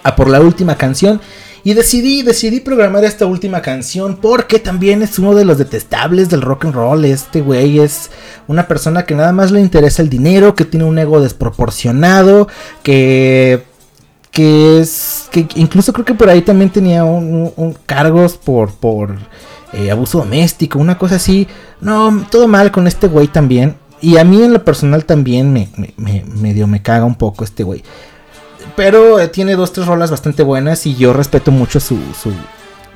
a por la última canción. Y decidí, decidí programar esta última canción porque también es uno de los detestables del rock and roll. Este güey es una persona que nada más le interesa el dinero, que tiene un ego desproporcionado, que que es que incluso creo que por ahí también tenía un, cargos por por eh, abuso doméstico, una cosa así. No, todo mal con este güey también. Y a mí en lo personal también me, me- me- medio me caga un poco este güey. Pero eh, tiene dos, tres rolas bastante buenas y yo respeto mucho su,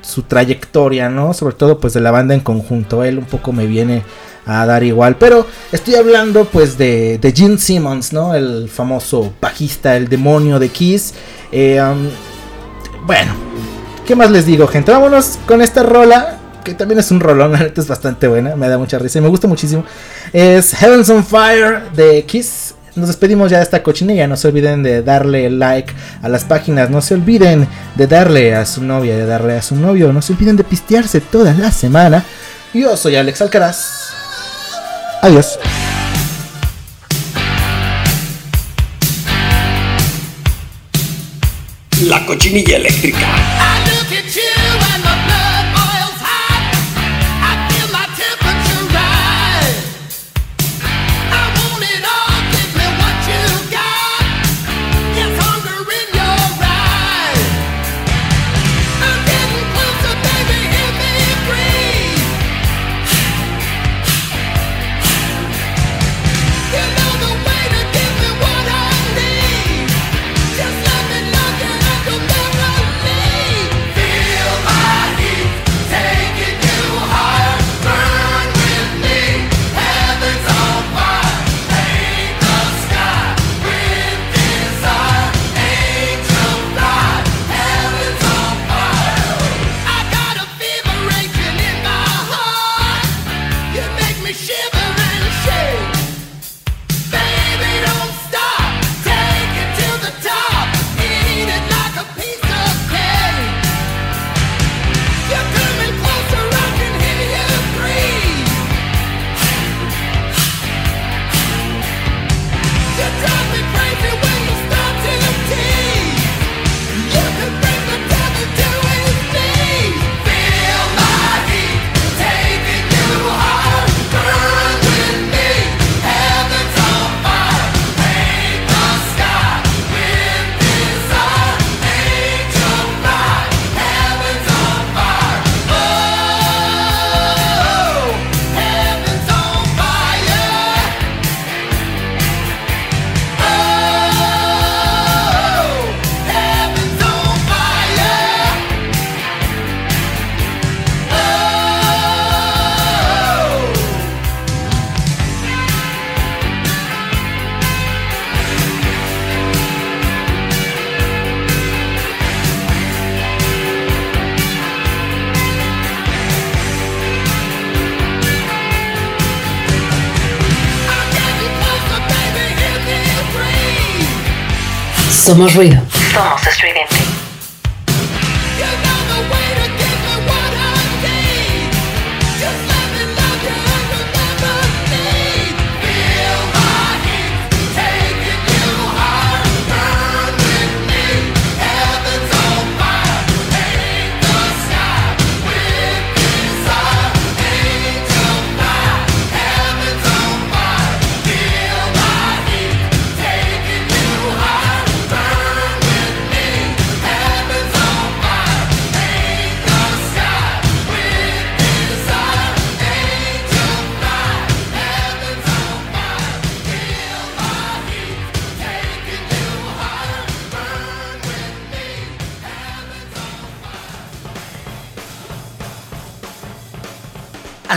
su, trayectoria, ¿no? Sobre todo pues de la banda en conjunto. Él un poco me viene a dar igual. Pero estoy hablando pues de, de Gene Simmons, ¿no? El famoso bajista, el demonio de Kiss. Eh, um, bueno, ¿qué más les digo, gente? Vámonos con esta rola. Que también es un rolón, (laughs) la es bastante buena, me da mucha risa y me gusta muchísimo. Es Heavens on Fire de Kiss. Nos despedimos ya de esta cochinilla. No se olviden de darle like a las páginas. No se olviden de darle a su novia, de darle a su novio. No se olviden de pistearse toda la semana. Yo soy Alex Alcaraz. Adiós. La cochinilla eléctrica. Somos ruido.